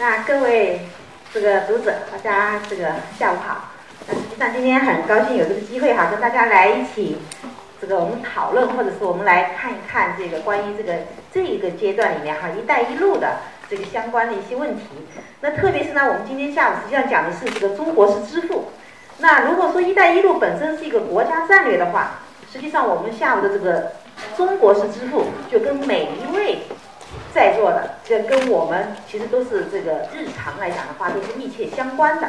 那各位这个读者，大家这个下午好。那实际上今天很高兴有这个机会哈，跟大家来一起这个我们讨论，或者是我们来看一看这个关于这个这一个阶段里面哈“一带一路”的这个相关的一些问题。那特别是呢，我们今天下午实际上讲的是这个中国式支付。那如果说“一带一路”本身是一个国家战略的话，实际上我们下午的这个中国式支付就跟每一位。在座的，这跟我们其实都是这个日常来讲的话，都是密切相关的。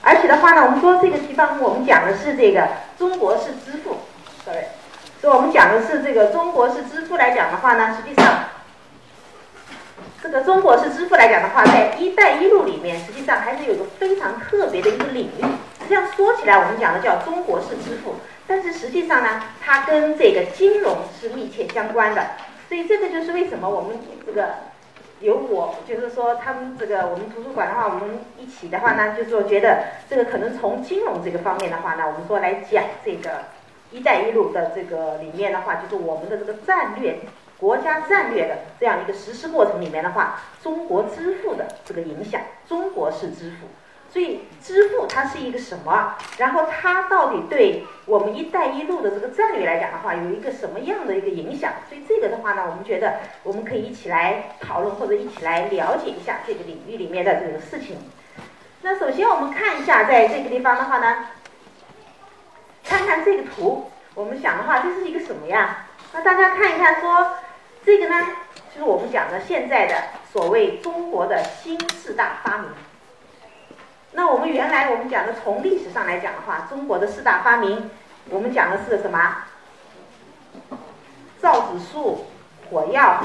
而且的话呢，我们说这个地方我们讲的是这个中国式支付，sorry，所以我们讲的是这个中国式支付来讲的话呢，实际上这个中国式支付来讲的话，在“一带一路”里面，实际上还是有个非常特别的一个领域。实际上说起来，我们讲的叫中国式支付，但是实际上呢，它跟这个金融是密切相关的。所以这个就是为什么我们这个有我，就是说他们这个我们图书馆的话，我们一起的话呢，就是说觉得这个可能从金融这个方面的话呢，我们说来讲这个“一带一路”的这个里面的话，就是我们的这个战略、国家战略的这样一个实施过程里面的话，中国支付的这个影响，中国式支付。所以支付它是一个什么？然后它到底对我们“一带一路”的这个战略来讲的话，有一个什么样的一个影响？所以这个的话呢，我们觉得我们可以一起来讨论或者一起来了解一下这个领域里面的这个事情。那首先我们看一下，在这个地方的话呢，看看这个图，我们想的话，这是一个什么呀？那大家看一看，说这个呢，就是我们讲的现在的所谓中国的新四大发明。那我们原来我们讲的，从历史上来讲的话，中国的四大发明，我们讲的是什么？造纸术、火药、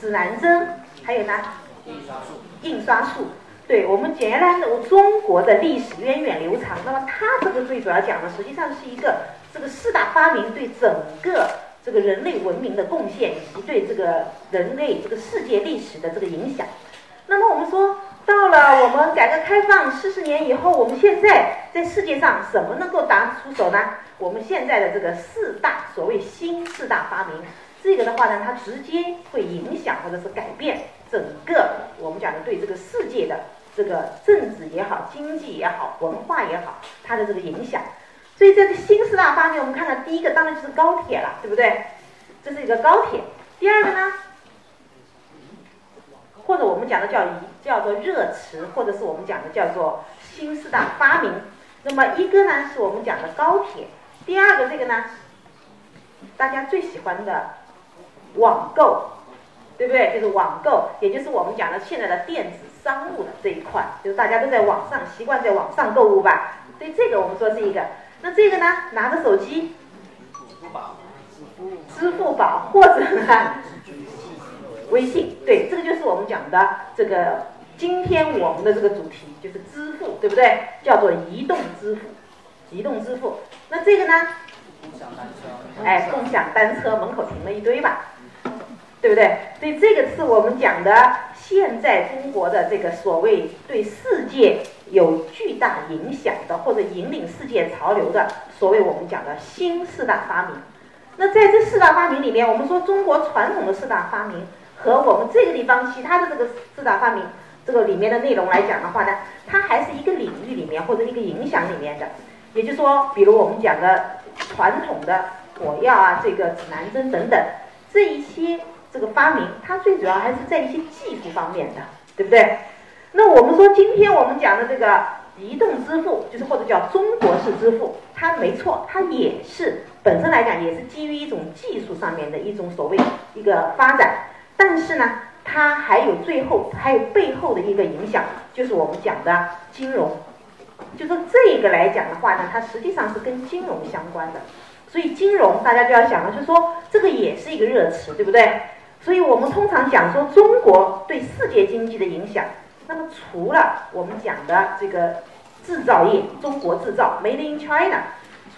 指南针，还有呢？印刷术。印刷术。对我们原来的中国的历史源远流长。那么它这个最主要讲的，实际上是一个这个四大发明对整个这个人类文明的贡献，以及对这个人类这个世界历史的这个影响。那么我们说。到了我们改革开放四十年以后，我们现在在世界上什么能够拿出手呢？我们现在的这个四大所谓新四大发明，这个的话呢，它直接会影响或者是改变整个我们讲的对这个世界的这个政治也好、经济也好、文化也好，它的这个影响。所以这新四大发明，我们看到第一个当然就是高铁了，对不对？这是一个高铁。第二个呢？或者我们讲的叫一叫做热词，或者是我们讲的叫做新四大发明。那么一个呢是我们讲的高铁，第二个这个呢，大家最喜欢的网购，对不对？就是网购，也就是我们讲的现在的电子商务的这一块，就是大家都在网上习惯在网上购物吧。所以这个我们说是一个。那这个呢，拿着手机，支付宝，支付宝或者呢？微信，对，这个就是我们讲的这个今天我们的这个主题就是支付，对不对？叫做移动支付，移动支付。那这个呢？共享单车。哎，共享单车门口停了一堆吧，对不对？所以这个是我们讲的现在中国的这个所谓对世界有巨大影响的或者引领世界潮流的所谓我们讲的新四大发明。那在这四大发明里面，我们说中国传统的四大发明。和我们这个地方其他的这个四大发明这个里面的内容来讲的话呢，它还是一个领域里面或者一个影响里面的。也就是说，比如我们讲的传统的火药啊，这个指南针等等这一些这个发明，它最主要还是在一些技术方面的，对不对？那我们说今天我们讲的这个移动支付，就是或者叫中国式支付，它没错，它也是本身来讲也是基于一种技术上面的一种所谓一个发展。但是呢，它还有最后还有背后的一个影响，就是我们讲的金融。就说这个来讲的话呢，它实际上是跟金融相关的。所以金融大家就要想了，就说这个也是一个热词，对不对？所以我们通常讲说中国对世界经济的影响，那么除了我们讲的这个制造业，中国制造 （Made in China），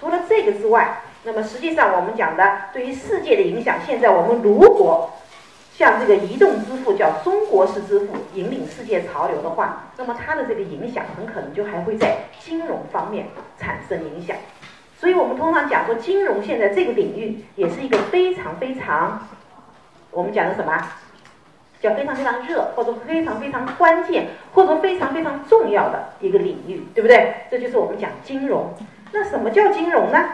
除了这个之外，那么实际上我们讲的对于世界的影响，现在我们如果像这个移动支付叫中国式支付引领世界潮流的话，那么它的这个影响很可能就还会在金融方面产生影响。所以我们通常讲说，金融现在这个领域也是一个非常非常，我们讲的什么叫非常非常热，或者非常非常关键，或者非常非常重要的一个领域，对不对？这就是我们讲金融。那什么叫金融呢？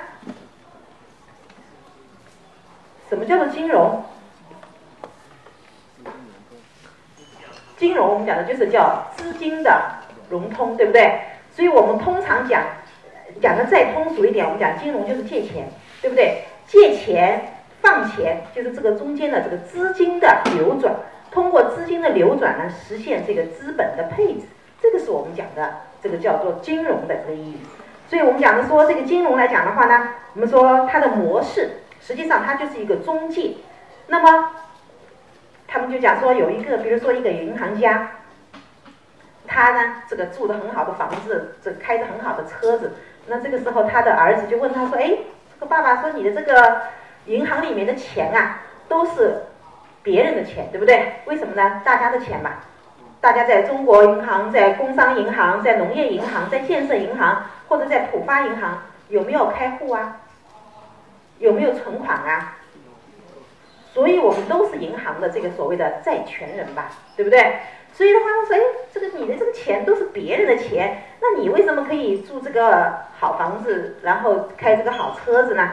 什么叫做金融？金融我们讲的就是叫资金的融通，对不对？所以我们通常讲讲的再通俗一点，我们讲金融就是借钱，对不对？借钱放钱就是这个中间的这个资金的流转。通过资金的流转呢，实现这个资本的配置，这个是我们讲的这个叫做金融的这个意义。所以我们讲的说这个金融来讲的话呢，我们说它的模式实际上它就是一个中介。那么他们就讲说有一个，比如说一个银行家，他呢这个住的很好的房子，这开着很好的车子，那这个时候他的儿子就问他说：“哎，这个爸爸说你的这个银行里面的钱啊，都是。”别人的钱，对不对？为什么呢？大家的钱嘛，大家在中国银行、在工商银行、在农业银行、在建设银行或者在浦发银行有没有开户啊？有没有存款啊？所以我们都是银行的这个所谓的债权人吧，对不对？所以的话他说，哎，这个你的这个钱都是别人的钱，那你为什么可以住这个好房子，然后开这个好车子呢？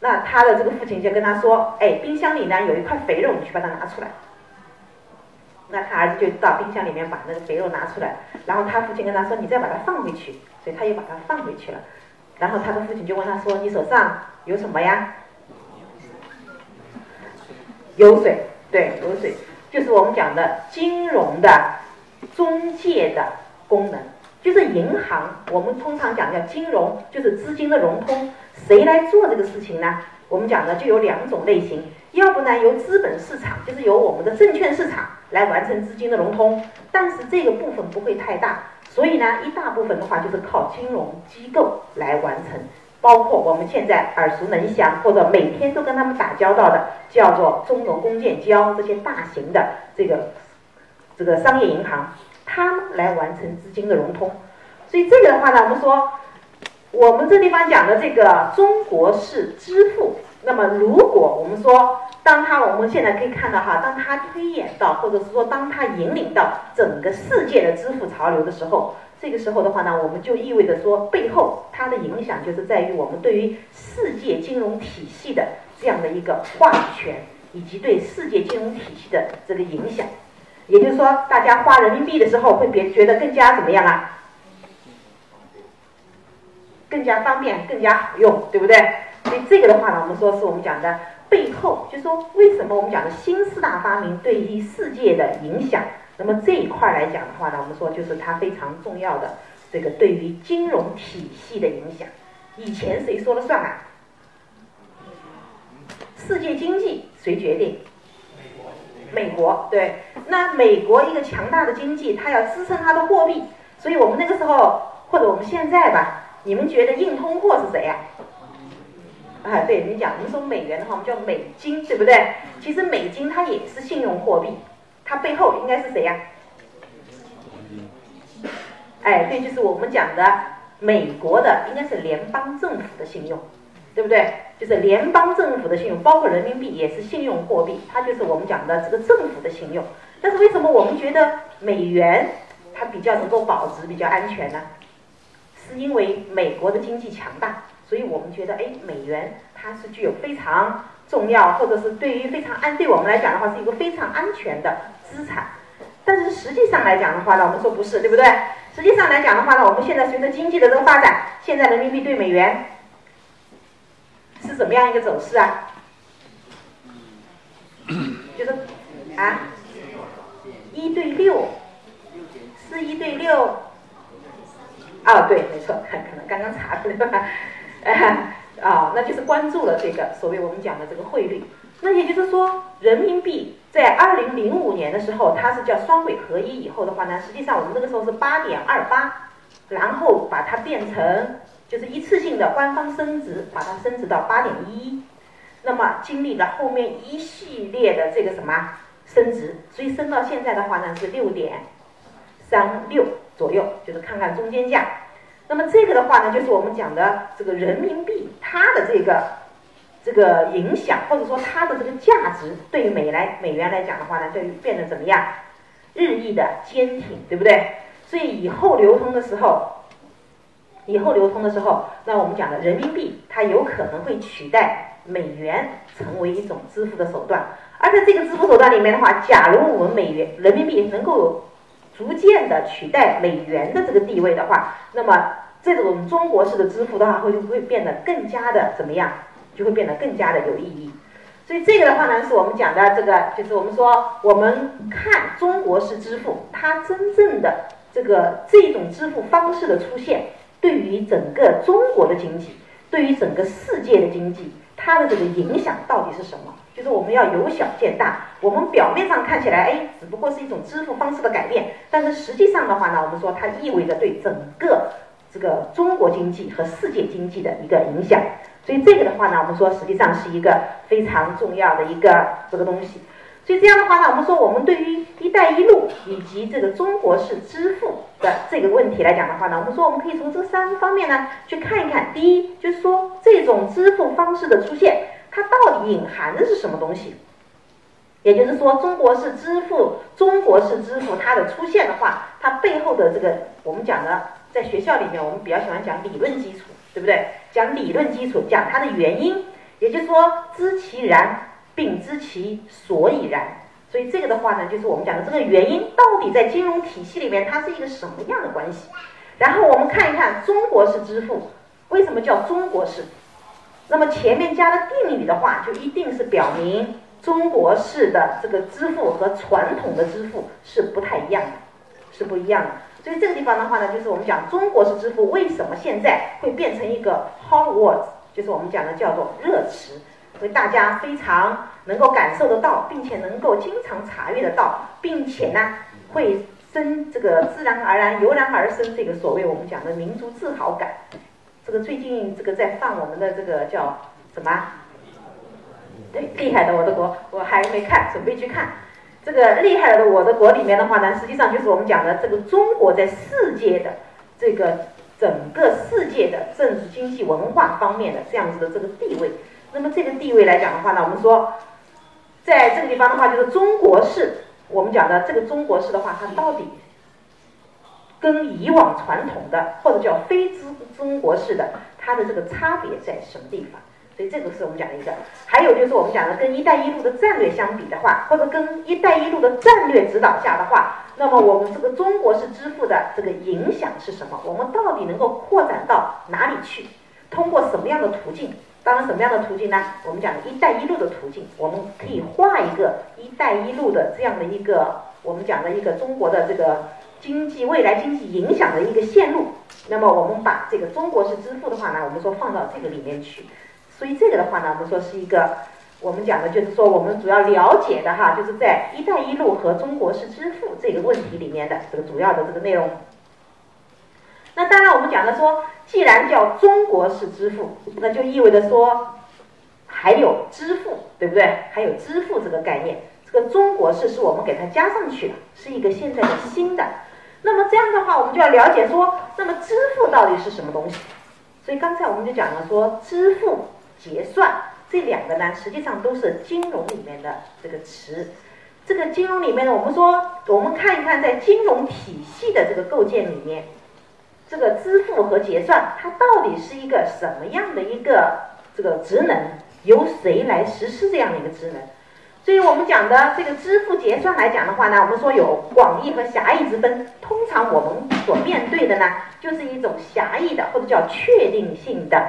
那他的这个父亲就跟他说：“哎，冰箱里呢有一块肥肉，你去把它拿出来。”那他儿子就到冰箱里面把那个肥肉拿出来，然后他父亲跟他说：“你再把它放回去。”所以他又把它放回去了。然后他的父亲就问他说：“你手上有什么呀？”油水，对，油水就是我们讲的金融的中介的功能，就是银行。我们通常讲叫金融，就是资金的融通。谁来做这个事情呢？我们讲的就有两种类型，要不呢由资本市场，就是由我们的证券市场来完成资金的融通，但是这个部分不会太大，所以呢一大部分的话就是靠金融机构来完成，包括我们现在耳熟能详或者每天都跟他们打交道的，叫做中农工建交这些大型的这个这个商业银行，他们来完成资金的融通，所以这个的话呢，我们说。我们这地方讲的这个中国式支付，那么如果我们说，当它我们现在可以看到哈，当它推演到，或者是说当它引领到整个世界的支付潮流的时候，这个时候的话呢，我们就意味着说，背后它的影响就是在于我们对于世界金融体系的这样的一个话语权，以及对世界金融体系的这个影响。也就是说，大家花人民币的时候会别觉得更加怎么样啊？更加方便，更加好用，对不对？所以这个的话呢，我们说是我们讲的背后，就是说为什么我们讲的新四大发明对于世界的影响？那么这一块来讲的话呢，我们说就是它非常重要的这个对于金融体系的影响。以前谁说了算啊？世界经济谁决定？美国，对。那美国一个强大的经济，它要支撑它的货币，所以我们那个时候或者我们现在吧。你们觉得硬通货是谁呀？啊，对你讲，我们说美元的话，我们叫美金，对不对？其实美金它也是信用货币，它背后应该是谁呀？哎，对，就是我们讲的美国的，应该是联邦政府的信用，对不对？就是联邦政府的信用，包括人民币也是信用货币，它就是我们讲的这个政府的信用。但是为什么我们觉得美元它比较能够保值、比较安全呢？是因为美国的经济强大，所以我们觉得，哎，美元它是具有非常重要，或者是对于非常安，对我们来讲的话，是一个非常安全的资产。但是实际上来讲的话呢，我们说不是，对不对？实际上来讲的话呢，我们现在随着经济的这个发展，现在人民币对美元是怎么样一个走势啊？就是啊，一对六，是一对六。啊，对，没错，可能刚刚查出来吧，啊，那就是关注了这个所谓我们讲的这个汇率。那也就是说，人民币在二零零五年的时候，它是叫双轨合一以后的话呢，实际上我们那个时候是八点二八，然后把它变成就是一次性的官方升值，把它升值到八点一，那么经历了后面一系列的这个什么升值，所以升到现在的话呢是六点三六。左右就是看看中间价，那么这个的话呢，就是我们讲的这个人民币它的这个这个影响，或者说它的这个价值，对于美来美元来讲的话呢，就变得怎么样？日益的坚挺，对不对？所以以后流通的时候，以后流通的时候，那我们讲的人民币它有可能会取代美元成为一种支付的手段。而在这个支付手段里面的话，假如我们美元人民币能够有逐渐的取代美元的这个地位的话，那么这种中国式的支付的话，会就会变得更加的怎么样？就会变得更加的有意义。所以这个的话呢，是我们讲的这个，就是我们说我们看中国式支付，它真正的这个这种支付方式的出现，对于整个中国的经济，对于整个世界的经济，它的这个影响到底是什么？就是我们要由小见大。我们表面上看起来，哎，只不过是一种支付方式的改变，但是实际上的话呢，我们说它意味着对整个这个中国经济和世界经济的一个影响。所以这个的话呢，我们说实际上是一个非常重要的一个这个东西。所以这样的话呢，我们说我们对于“一带一路”以及这个中国式支付的这个问题来讲的话呢，我们说我们可以从这三方面呢去看一看。第一，就是说这种支付方式的出现，它到底隐含的是什么东西？也就是说，中国式支付、中国式支付它的出现的话，它背后的这个我们讲的，在学校里面我们比较喜欢讲理论基础。对不对？讲理论基础，讲它的原因，也就是说知其然，并知其所以然。所以这个的话呢，就是我们讲的这个原因到底在金融体系里面它是一个什么样的关系？然后我们看一看中国式支付为什么叫中国式？那么前面加了定语的话，就一定是表明中国式的这个支付和传统的支付是不太一样的，是不一样的。所以这个地方的话呢，就是我们讲中国式支付为什么现在会变成一个 hot word，就是我们讲的叫做热词，所以大家非常能够感受得到，并且能够经常查阅得到，并且呢会生这个自然而然油然而生这个所谓我们讲的民族自豪感。这个最近这个在放我们的这个叫什么？对，厉害的我的国，我还没看，准备去看。这个厉害的我的国里面的话呢，实际上就是我们讲的这个中国在世界的这个整个世界的政治、经济、文化方面的这样子的这个地位。那么这个地位来讲的话呢，我们说，在这个地方的话，就是中国式，我们讲的这个中国式的话，它到底跟以往传统的或者叫非中中国式的，它的这个差别在什么地方？所以这个是我们讲的一个，还有就是我们讲的跟“一带一路”的战略相比的话，或者跟“一带一路”的战略指导下的话，那么我们这个中国式支付的这个影响是什么？我们到底能够扩展到哪里去？通过什么样的途径？当然，什么样的途径呢？我们讲的“一带一路”的途径，我们可以画一个“一带一路”的这样的一个我们讲的一个中国的这个经济未来经济影响的一个线路。那么我们把这个中国式支付的话呢，我们说放到这个里面去。所以这个的话呢，我们说是一个，我们讲的就是说我们主要了解的哈，就是在“一带一路”和中国式支付这个问题里面的这个主要的这个内容。那当然，我们讲的说，既然叫中国式支付，那就意味着说还有支付，对不对？还有支付这个概念，这个中国式是我们给它加上去了，是一个现在的新的。那么这样的话，我们就要了解说，那么支付到底是什么东西？所以刚才我们就讲了说，支付。结算这两个呢，实际上都是金融里面的这个词。这个金融里面呢，我们说，我们看一看在金融体系的这个构建里面，这个支付和结算它到底是一个什么样的一个这个职能，由谁来实施这样的一个职能？所以我们讲的这个支付结算来讲的话呢，我们说有广义和狭义之分。通常我们所面对的呢，就是一种狭义的或者叫确定性的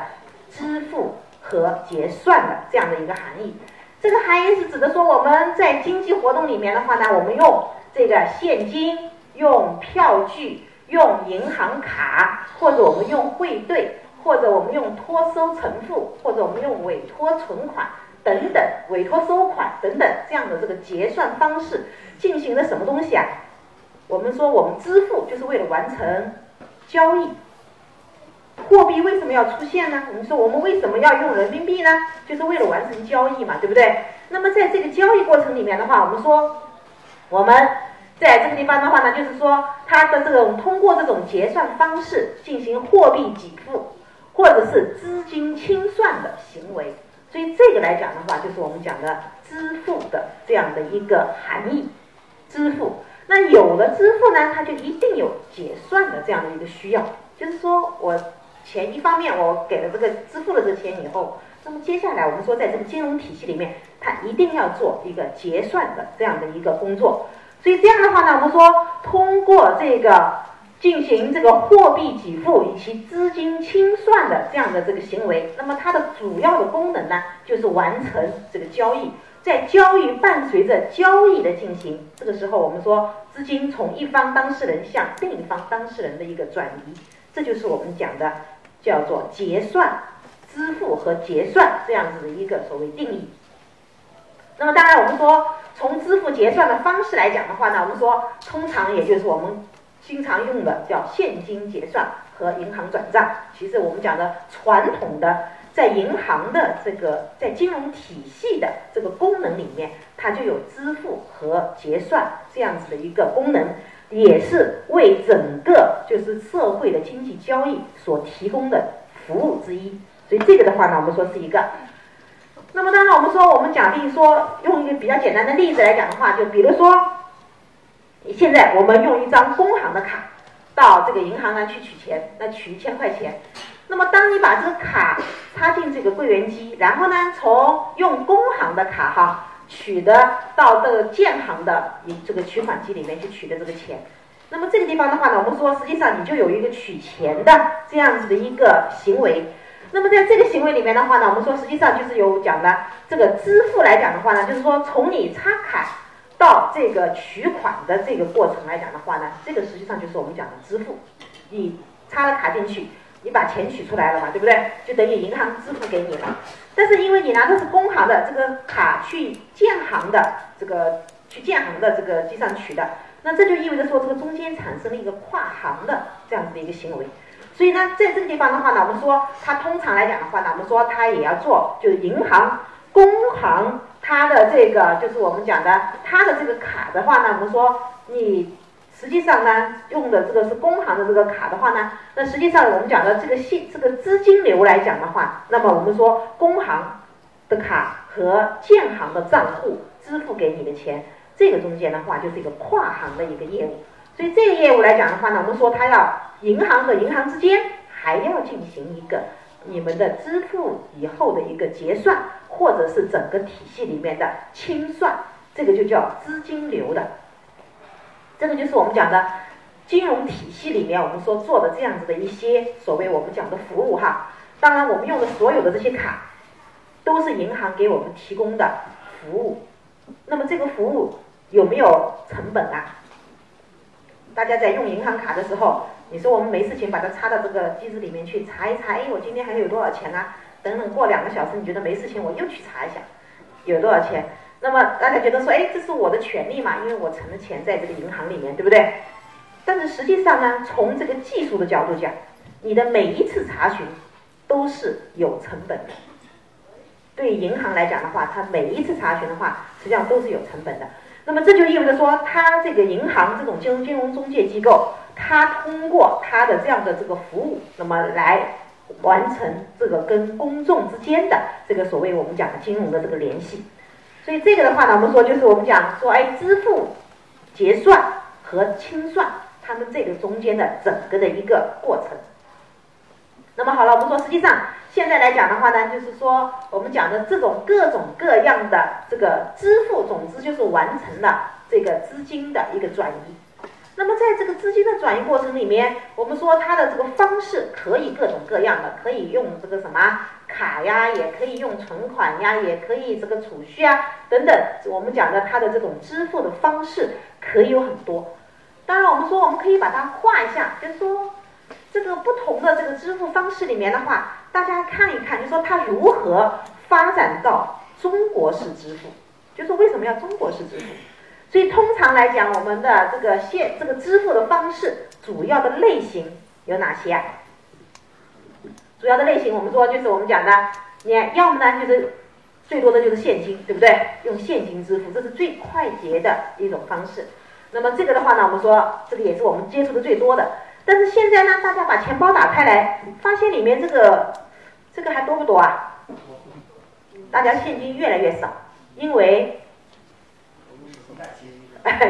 支付。和结算的这样的一个含义，这个含义是指的说我们在经济活动里面的话呢，我们用这个现金、用票据、用银行卡，或者我们用汇兑，或者我们用托收承付，或者我们用委托存款等等，委托收款等等这样的这个结算方式进行了什么东西啊？我们说我们支付就是为了完成交易。货币为什么要出现呢？我们说我们为什么要用人民币呢？就是为了完成交易嘛，对不对？那么在这个交易过程里面的话，我们说我们在这个地方的话呢，就是说它的这种通过这种结算方式进行货币给付或者是资金清算的行为。所以这个来讲的话，就是我们讲的支付的这样的一个含义。支付，那有了支付呢，它就一定有结算的这样的一个需要。就是说我钱一方面我给了这个支付了这钱以后，那么接下来我们说在这个金融体系里面，它一定要做一个结算的这样的一个工作。所以这样的话呢，我们说通过这个进行这个货币给付以及资金清算的这样的这个行为，那么它的主要的功能呢，就是完成这个交易。在交易伴随着交易的进行，这个时候我们说资金从一方当事人向另一方当事人的一个转移，这就是我们讲的叫做结算、支付和结算这样子的一个所谓定义。那么当然，我们说从支付结算的方式来讲的话呢，我们说通常也就是我们经常用的叫现金结算和银行转账。其实我们讲的传统的在银行的这个在金融体系的这个功能里面，它就有支付和结算这样子的一个功能，也是为整个就是社会的经济交易所提供的服务之一。所以这个的话呢，我们说是一个。那么当然，我们说我们奖励说用一个比较简单的例子来讲的话，就比如说，你现在我们用一张工行的卡到这个银行呢去取钱，那取一千块钱。那么当你把这个卡插进这个柜员机，然后呢从用工行的卡哈取的到这个建行的这个取款机里面去取的这个钱，那么这个地方的话呢，我们说实际上你就有一个取钱的这样子的一个行为。那么在这个行为里面的话呢，我们说实际上就是有讲的这个支付来讲的话呢，就是说从你插卡到这个取款的这个过程来讲的话呢，这个实际上就是我们讲的支付。你插了卡进去，你把钱取出来了嘛，对不对？就等于银行支付给你了。但是因为你拿的是工行的这个卡去建行的这个去建行的这个机上取的，那这就意味着说这个中间产生了一个跨行的这样子的一个行为。所以呢，在这个地方的话呢，我们说它通常来讲的话呢，我们说它也要做，就是银行、工行它的这个，就是我们讲的它的这个卡的话呢，我们说你实际上呢用的这个是工行的这个卡的话呢，那实际上我们讲的这个信这个资金流来讲的话，那么我们说工行的卡和建行的账户支付给你的钱，这个中间的话就是一个跨行的一个业务。所以这个业务来讲的话呢，我们说它要银行和银行之间还要进行一个你们的支付以后的一个结算，或者是整个体系里面的清算，这个就叫资金流的。这个就是我们讲的金融体系里面我们说做的这样子的一些所谓我们讲的服务哈。当然，我们用的所有的这些卡都是银行给我们提供的服务。那么这个服务有没有成本啊？大家在用银行卡的时候，你说我们没事情把它插到这个机子里面去查一查，哎，我今天还有多少钱啊？等等过两个小时，你觉得没事情，我又去查一下，有多少钱？那么大家觉得说，哎，这是我的权利嘛？因为我存的钱在这个银行里面，对不对？但是实际上呢，从这个技术的角度讲，你的每一次查询都是有成本的。对银行来讲的话，它每一次查询的话，实际上都是有成本的。那么这就意味着说，它这个银行这种金融金融中介机构，它通过它的这样的这个服务，那么来完成这个跟公众之间的这个所谓我们讲的金融的这个联系。所以这个的话呢，我们说就是我们讲说，哎，支付、结算和清算，他们这个中间的整个的一个过程。那么好了，我们说实际上。现在来讲的话呢，就是说我们讲的这种各种各样的这个支付，总之就是完成了这个资金的一个转移。那么在这个资金的转移过程里面，我们说它的这个方式可以各种各样的，可以用这个什么卡呀，也可以用存款呀，也可以这个储蓄啊等等。我们讲的它的这种支付的方式可以有很多。当然，我们说我们可以把它画一下，就是说这个不同的这个支付方式里面的话。大家看一看，就说它如何发展到中国式支付，就是为什么要中国式支付？所以通常来讲，我们的这个现这个支付的方式主要的类型有哪些啊？主要的类型我们说就是我们讲的，你要么呢就是最多的就是现金，对不对？用现金支付，这是最快捷的一种方式。那么这个的话呢，我们说这个也是我们接触的最多的。但是现在呢，大家把钱包打开来，发现里面这个。这个还多不多啊？大家现金越来越少，因为，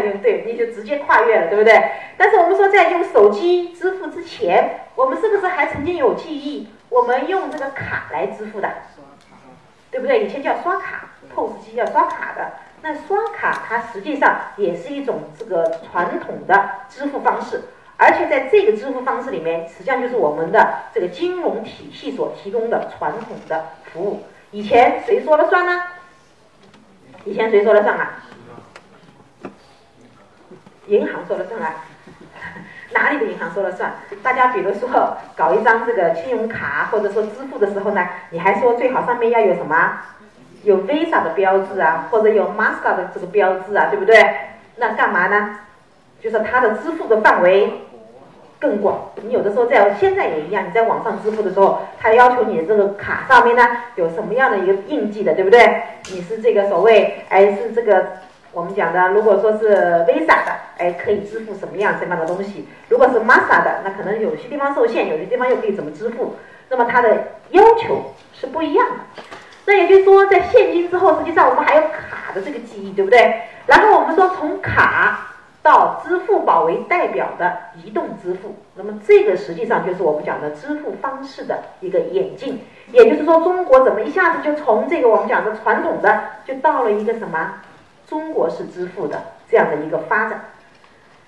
用 对，你就直接跨越了，对不对？但是我们说在用手机支付之前，我们是不是还曾经有记忆？我们用这个卡来支付的，对不对？以前叫刷卡，POS 机要刷卡的。那刷卡它实际上也是一种这个传统的支付方式，而且在这个支付方式里面，实际上就是我们的这个金融体系所提供的传统的服务。以前谁说了算呢？以前谁说了算啊？银行说了算啊？哪里的银行说了算？大家比如说搞一张这个信用卡，或者说支付的时候呢，你还说最好上面要有什么？有 Visa 的标志啊，或者有 Master 的这个标志啊，对不对？那干嘛呢？就是它的支付的范围更广。你有的时候在现在也一样，你在网上支付的时候，它要求你这个卡上面呢有什么样的一个印记的，对不对？你是这个所谓哎是这个我们讲的，如果说是 Visa 的，哎可以支付什么样什么样的东西？如果是 Master 的，那可能有些地方受限，有些地方又可以怎么支付？那么它的要求是不一样的。那也就是说，在现金之后，实际上我们还有卡的这个记忆，对不对？然后我们说，从卡到支付宝为代表的移动支付，那么这个实际上就是我们讲的支付方式的一个演进。也就是说，中国怎么一下子就从这个我们讲的传统的，就到了一个什么中国式支付的这样的一个发展？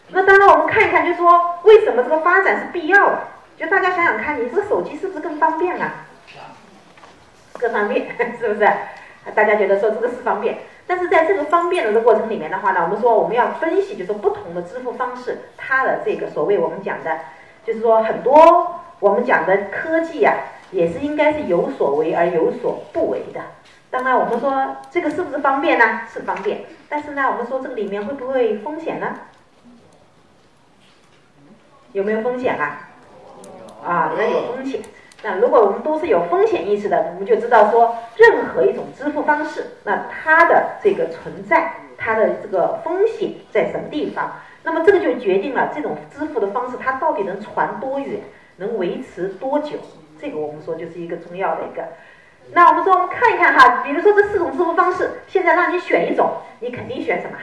那当然，我们看一看，就是说，为什么这个发展是必要的？就大家想想看，你这个手机是不是更方便啊？更方便 是不是？大家觉得说这个是方便，但是在这个方便的这过程里面的话呢，我们说我们要分析，就是不同的支付方式，它的这个所谓我们讲的，就是说很多我们讲的科技啊，也是应该是有所为而有所不为的。当然，我们说这个是不是方便呢？是方便，但是呢，我们说这个里面会不会风险呢？有没有风险啊？啊，那有风险。那如果我们都是有风险意识的，我们就知道说，任何一种支付方式，那它的这个存在，它的这个风险在什么地方？那么这个就决定了这种支付的方式它到底能传多远，能维持多久？这个我们说就是一个重要的一个。那我们说我们看一看哈，比如说这四种支付方式，现在让你选一种，你肯定选什么？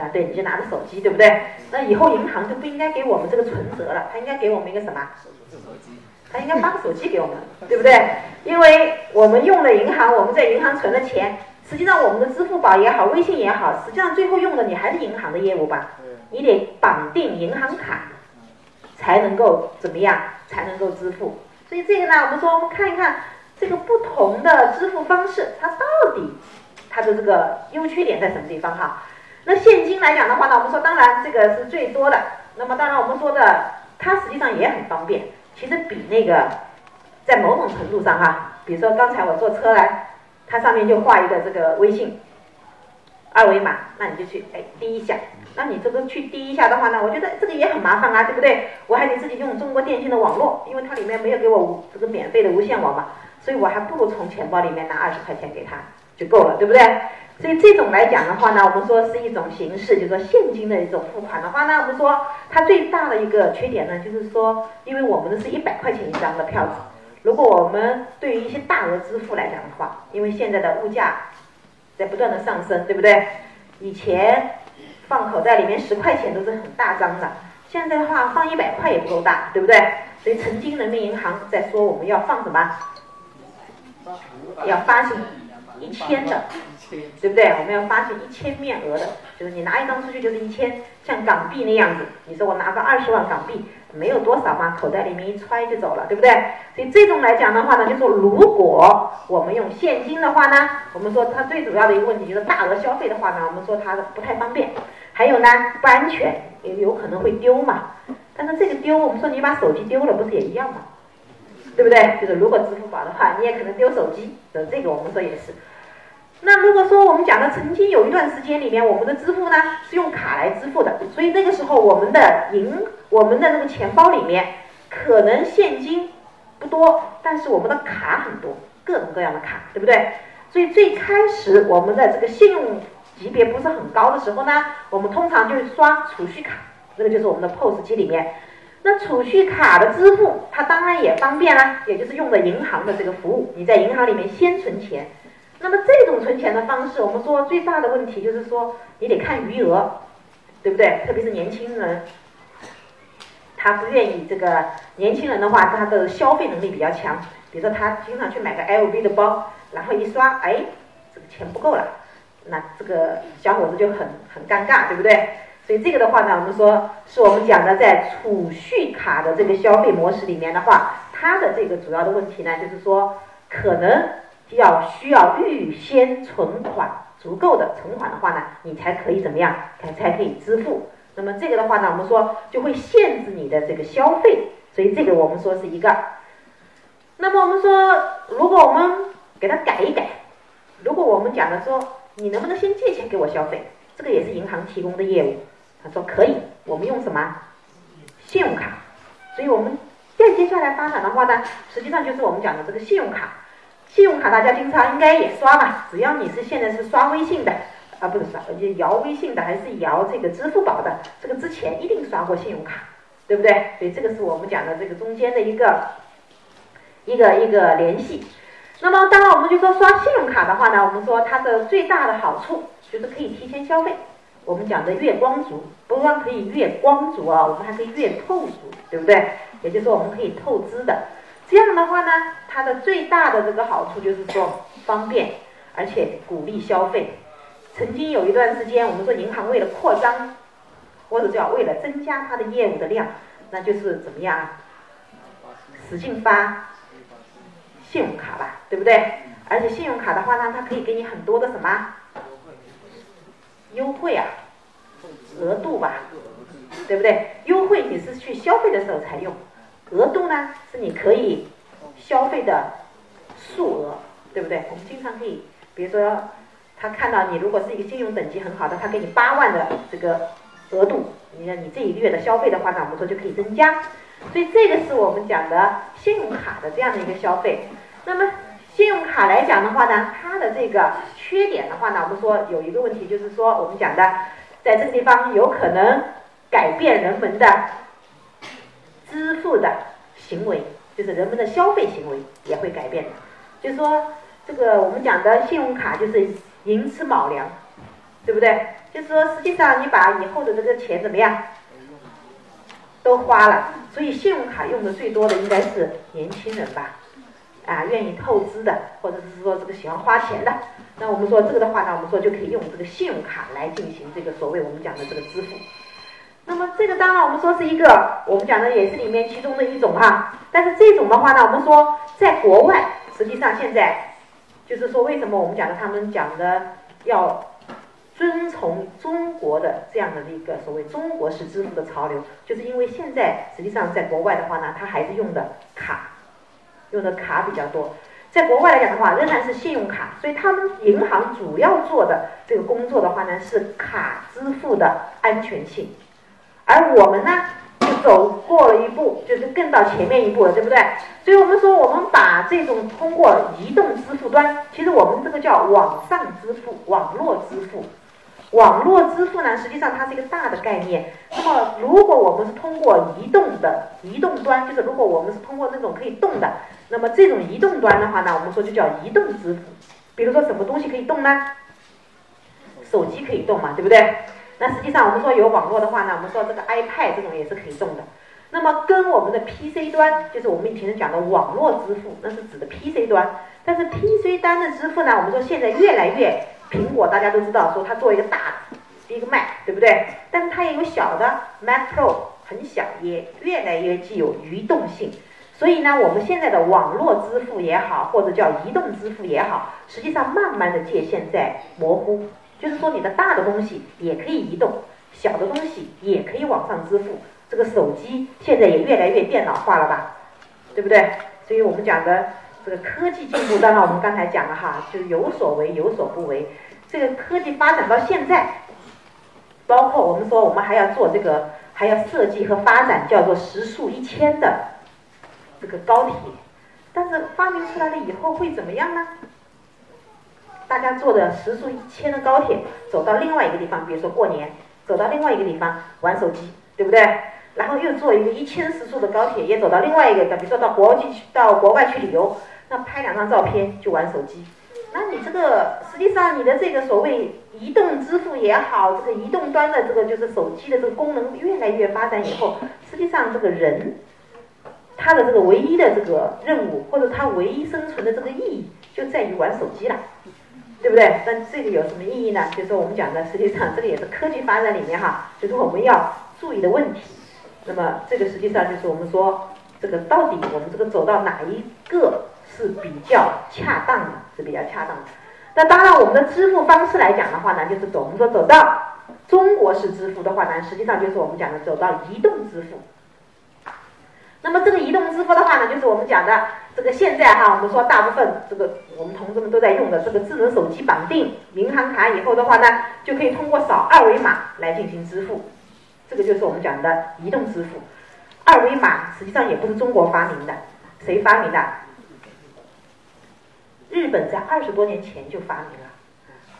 啊，对，你就拿着手机，对不对？那以后银行就不应该给我们这个存折了，他应该给我们一个什么？他应该发个手机给我们，对不对？因为我们用了银行，我们在银行存的钱，实际上我们的支付宝也好，微信也好，实际上最后用的你还是银行的业务吧？你得绑定银行卡，才能够怎么样？才能够支付。所以这个呢，我们说我们看一看这个不同的支付方式，它到底它的这个优缺点在什么地方哈？那现金来讲的话呢，我们说当然这个是最多的。那么当然我们说的，它实际上也很方便。其实比那个，在某种程度上哈，比如说刚才我坐车来，它上面就画一个这个微信二维码，那你就去哎滴一下。那你这个去滴一下的话呢，我觉得这个也很麻烦啊，对不对？我还得自己用中国电信的网络，因为它里面没有给我无这个免费的无线网嘛，所以我还不如从钱包里面拿二十块钱给他就够了，对不对？所以这种来讲的话呢，我们说是一种形式，就是说现金的一种付款的话呢，我们说它最大的一个缺点呢，就是说，因为我们的是一百块钱一张的票子，如果我们对于一些大额支付来讲的话，因为现在的物价在不断的上升，对不对？以前放口袋里面十块钱都是很大张的，现在的话放一百块也不够大，对不对？所以曾经人民银行在说我们要放什么？要发行一千的。对不对？我们要发行一千面额的，就是你拿一张出去就是一千，像港币那样子。你说我拿个二十万港币，没有多少嘛，口袋里面一揣就走了，对不对？所以这种来讲的话呢，就说如果我们用现金的话呢，我们说它最主要的一个问题就是大额消费的话呢，我们说它不太方便，还有呢不安全，也有可能会丢嘛。但是这个丢，我们说你把手机丢了，不是也一样吗？对不对？就是如果支付宝的话，你也可能丢手机，这个我们说也是。那如果说我们讲的曾经有一段时间里面，我们的支付呢是用卡来支付的，所以那个时候我们的银，我们的那个钱包里面可能现金不多，但是我们的卡很多，各种各样的卡，对不对？所以最开始我们的这个信用级别不是很高的时候呢，我们通常就是刷储蓄卡，这个就是我们的 POS 机里面。那储蓄卡的支付，它当然也方便啦，也就是用的银行的这个服务，你在银行里面先存钱。那么这种存钱的方式，我们说最大的问题就是说，你得看余额，对不对？特别是年轻人，他不愿意这个年轻人的话，他的消费能力比较强，比如说他经常去买个 LV 的包，然后一刷，哎，这个钱不够了，那这个小伙子就很很尴尬，对不对？所以这个的话呢，我们说是我们讲的在储蓄卡的这个消费模式里面的话，它的这个主要的问题呢，就是说可能要需要预先存款足够的存款的话呢，你才可以怎么样，才才可以支付。那么这个的话呢，我们说就会限制你的这个消费，所以这个我们说是一个。那么我们说，如果我们给它改一改，如果我们讲的说，你能不能先借钱给我消费？这个也是银行提供的业务。他说可以，我们用什么？信用卡。所以我们再接下来发展的话呢，实际上就是我们讲的这个信用卡。信用卡大家经常应该也刷吧？只要你是现在是刷微信的，啊不是刷，就摇微信的还是摇这个支付宝的，这个之前一定刷过信用卡，对不对？所以这个是我们讲的这个中间的一个一个一个联系。那么当然我们就说刷信用卡的话呢，我们说它的最大的好处就是可以提前消费。我们讲的月光族，不光可以月光族啊，我们还可以月透族，对不对？也就是说我们可以透支的。这样的话呢，它的最大的这个好处就是说方便，而且鼓励消费。曾经有一段时间，我们说银行为了扩张，或者叫为了增加它的业务的量，那就是怎么样啊？使劲发信用卡吧，对不对？而且信用卡的话呢，它可以给你很多的什么？优惠啊，额度吧，对不对？优惠你是去消费的时候才用，额度呢是你可以消费的数额，对不对？我们经常可以，比如说他看到你如果是一个信用等级很好的，他给你八万的这个额度，你看你这一个月的消费的话呢，我们说就可以增加。所以这个是我们讲的信用卡的这样的一个消费。那么信用卡来讲的话呢，它的这个缺点的话呢，我们说有一个问题，就是说我们讲的，在这个地方有可能改变人们的支付的行为，就是人们的消费行为也会改变的。就是说，这个我们讲的信用卡就是寅吃卯粮，对不对？就是说，实际上你把以后的这个钱怎么样都花了，所以信用卡用的最多的应该是年轻人吧。啊，愿意透支的，或者是说这个喜欢花钱的，那我们说这个的话呢，我们说就可以用这个信用卡来进行这个所谓我们讲的这个支付。那么这个当然我们说是一个，我们讲的也是里面其中的一种哈。但是这种的话呢，我们说在国外，实际上现在就是说为什么我们讲的他们讲的要遵从中国的这样的一个所谓中国式支付的潮流，就是因为现在实际上在国外的话呢，他还是用的卡。用的卡比较多，在国外来讲的话，仍然是信用卡，所以他们银行主要做的这个工作的话呢，是卡支付的安全性。而我们呢，就走过了一步，就是更到前面一步了，对不对？所以我们说，我们把这种通过移动支付端，其实我们这个叫网上支付、网络支付。网络支付呢，实际上它是一个大的概念。那么，如果我们是通过移动的移动端，就是如果我们是通过那种可以动的，那么这种移动端的话呢，我们说就叫移动支付。比如说什么东西可以动呢？手机可以动嘛，对不对？那实际上我们说有网络的话呢，我们说这个 iPad 这种也是可以动的。那么跟我们的 PC 端，就是我们以前讲的网络支付，那是指的 PC 端。但是 PC 端的支付呢，我们说现在越来越。苹果大家都知道，说它做一个大的 Big Mac，对不对？但是它也有小的 Mac Pro，很小，也越来越具有移动性。所以呢，我们现在的网络支付也好，或者叫移动支付也好，实际上慢慢的界限在模糊。就是说，你的大的东西也可以移动，小的东西也可以网上支付。这个手机现在也越来越电脑化了吧，对不对？所以我们讲的。这个科技进步，当然我们刚才讲了哈，就是有所为有所不为。这个科技发展到现在，包括我们说我们还要做这个，还要设计和发展叫做时速一千的这个高铁。但是发明出来了以后会怎么样呢？大家坐的时速一千的高铁走到另外一个地方，比如说过年，走到另外一个地方玩手机，对不对？然后又坐一个一千时速的高铁，也走到另外一个，比如说到国际去到国外去旅游，那拍两张照片就玩手机。那你这个实际上你的这个所谓移动支付也好，这个移动端的这个就是手机的这个功能越来越发展以后，实际上这个人他的这个唯一的这个任务或者他唯一生存的这个意义就在于玩手机了，对不对？那这个有什么意义呢？就是我们讲的，实际上这个也是科技发展里面哈，就是我们要注意的问题。那么这个实际上就是我们说这个到底我们这个走到哪一个？是比较恰当的，是比较恰当的。那当然，我们的支付方式来讲的话呢，就是走我们说走到中国式支付的话呢，实际上就是我们讲的走到移动支付。那么这个移动支付的话呢，就是我们讲的这个现在哈，我们说大部分这个我们同志们都在用的这个智能手机绑定银行卡以后的话呢，就可以通过扫二维码来进行支付。这个就是我们讲的移动支付。二维码实际上也不是中国发明的，谁发明的？日本在二十多年前就发明了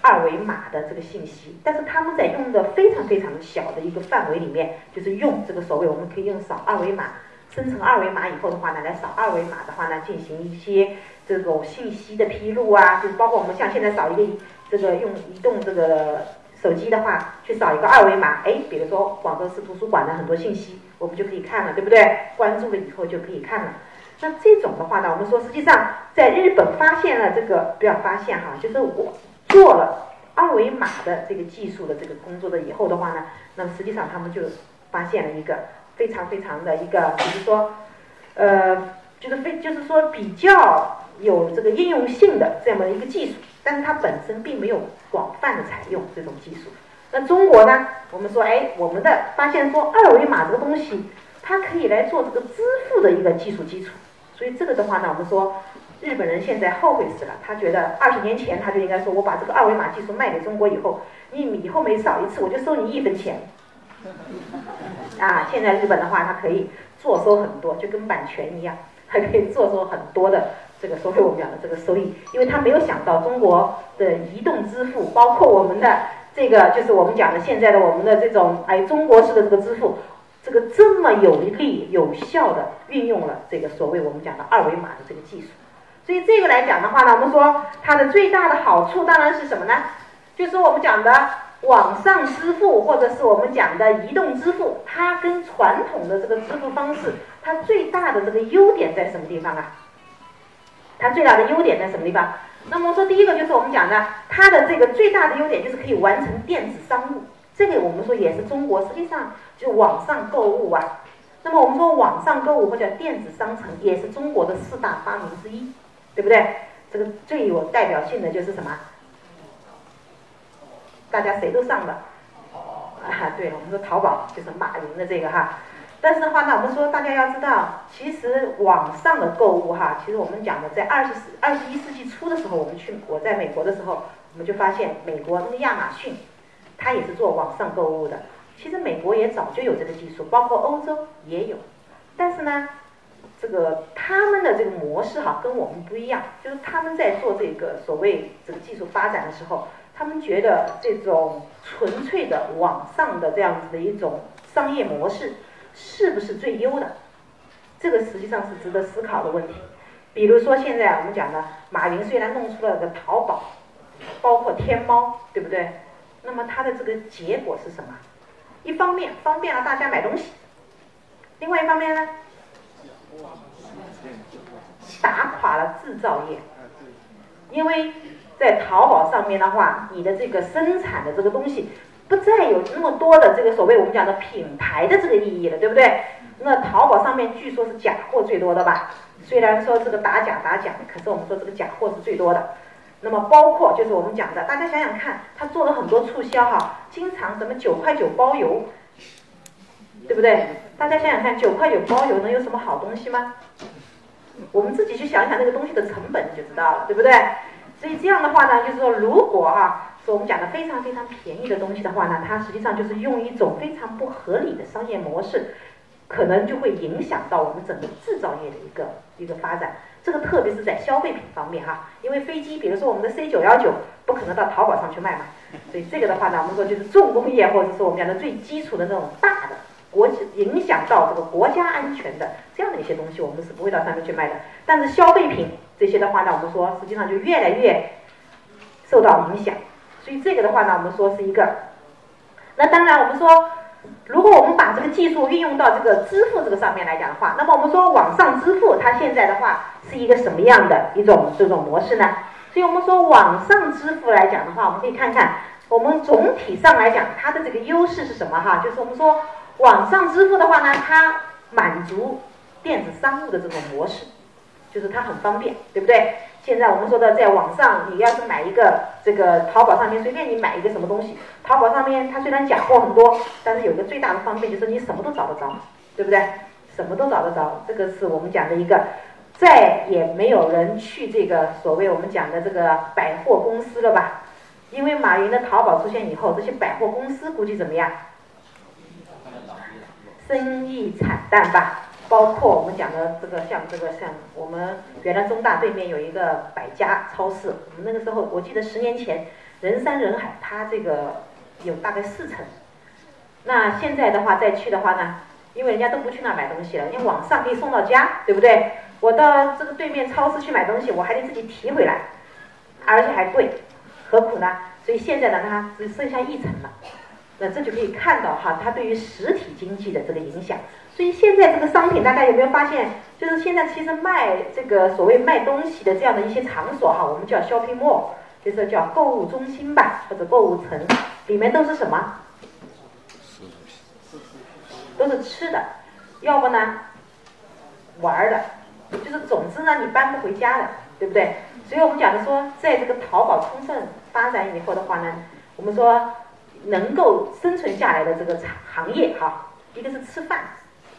二维码的这个信息，但是他们在用的非常非常小的一个范围里面，就是用这个所谓我们可以用扫二维码生成二维码以后的话呢，来扫二维码的话呢，进行一些这种信息的披露啊，就是包括我们像现在扫一个这个用移动这个手机的话，去扫一个二维码，哎，比如说广州市图书馆的很多信息，我们就可以看了，对不对？关注了以后就可以看了。那这种的话呢，我们说实际上在日本发现了这个，不要发现哈，就是我做了二维码的这个技术的这个工作的以后的话呢，那么实际上他们就发现了一个非常非常的一个，比如说，呃，就是非就是说比较有这个应用性的这么一个技术，但是它本身并没有广泛的采用这种技术。那中国呢，我们说，哎，我们的发现说二维码这个东西，它可以来做这个支付的一个技术基础。所以这个的话呢，我们说日本人现在后悔死了。他觉得二十年前他就应该说，我把这个二维码技术卖给中国以后，你以后每扫一次我就收你一分钱。啊，现在日本的话，它可以坐收很多，就跟版权一样，还可以坐收很多的这个所谓我们讲的这个收益，因为他没有想到中国的移动支付，包括我们的这个就是我们讲的现在的我们的这种哎中国式的这个支付。这个这么有力、有效的运用了这个所谓我们讲的二维码的这个技术，所以这个来讲的话呢，我们说它的最大的好处当然是什么呢？就是我们讲的网上支付或者是我们讲的移动支付，它跟传统的这个支付方式，它最大的这个优点在什么地方啊？它最大的优点在什么地方？那么说第一个就是我们讲的它的这个最大的优点就是可以完成电子商务。这个我们说也是中国，实际上就网上购物啊。那么我们说网上购物或者电子商城也是中国的四大发明之一，对不对？这个最有代表性的就是什么？大家谁都上的啊？对，我们说淘宝就是马云的这个哈。但是的话呢，我们说大家要知道，其实网上的购物哈，其实我们讲的在二十世二十一世纪初的时候，我们去我在美国的时候，我们就发现美国那个亚马逊。它也是做网上购物的，其实美国也早就有这个技术，包括欧洲也有，但是呢，这个他们的这个模式哈跟我们不一样，就是他们在做这个所谓这个技术发展的时候，他们觉得这种纯粹的网上的这样子的一种商业模式是不是最优的？这个实际上是值得思考的问题。比如说现在我们讲的，马云虽然弄出了个淘宝，包括天猫，对不对？那么它的这个结果是什么？一方面方便了大家买东西，另外一方面呢，打垮了制造业。因为在淘宝上面的话，你的这个生产的这个东西不再有那么多的这个所谓我们讲的品牌的这个意义了，对不对？那淘宝上面据说是假货最多的吧？虽然说这个打假打假，可是我们说这个假货是最多的。那么包括就是我们讲的，大家想想看，他做了很多促销哈，经常什么九块九包邮，对不对？大家想想看，九块九包邮能有什么好东西吗？我们自己去想想那个东西的成本你就知道了，对不对？所以这样的话呢，就是说如果哈是我们讲的非常非常便宜的东西的话呢，它实际上就是用一种非常不合理的商业模式，可能就会影响到我们整个制造业的一个一个发展。这个特别是在消费品方面哈，因为飞机，比如说我们的 C 九幺九，不可能到淘宝上去卖嘛，所以这个的话呢，我们说就是重工业或者是我们讲的最基础的那种大的，国际影响到这个国家安全的这样的一些东西，我们是不会到上面去卖的。但是消费品这些的话呢，我们说实际上就越来越受到影响。所以这个的话呢，我们说是一个。那当然，我们说，如果我们把这个技术运用到这个支付这个上面来讲的话，那么我们说网上支付它现在的话是一个什么样的一种这种模式呢？所以我们说网上支付来讲的话，我们可以看看，我们总体上来讲它的这个优势是什么哈？就是我们说网上支付的话呢，它满足电子商务的这种模式，就是它很方便，对不对？现在我们说的在网上，你要是买一个这个淘宝上面随便你买一个什么东西，淘宝上面它虽然假货很多，但是有一个最大的方便就是你什么都找得着，对不对？什么都找得着，这个是我们讲的一个。再也没有人去这个所谓我们讲的这个百货公司了吧？因为马云的淘宝出现以后，这些百货公司估计怎么样？生意惨淡吧。包括我们讲的这个，像这个像我们原来中大对面有一个百家超市，我们那个时候我记得十年前人山人海，它这个有大概四层。那现在的话再去的话呢，因为人家都不去那买东西了，因为网上可以送到家，对不对？我到这个对面超市去买东西，我还得自己提回来，而且还贵，何苦呢？所以现在呢，它只剩下一层了。那这就可以看到哈，它对于实体经济的这个影响。所以现在这个商品，大家有没有发现？就是现在其实卖这个所谓卖东西的这样的一些场所哈，我们叫 shopping mall，就是叫购物中心吧，或者购物城，里面都是什么？都是吃的，要不呢玩的。就是总之呢，你搬不回家的，对不对？所以我们讲的说，在这个淘宝充分发展以后的话呢，我们说能够生存下来的这个产行业哈，一个是吃饭，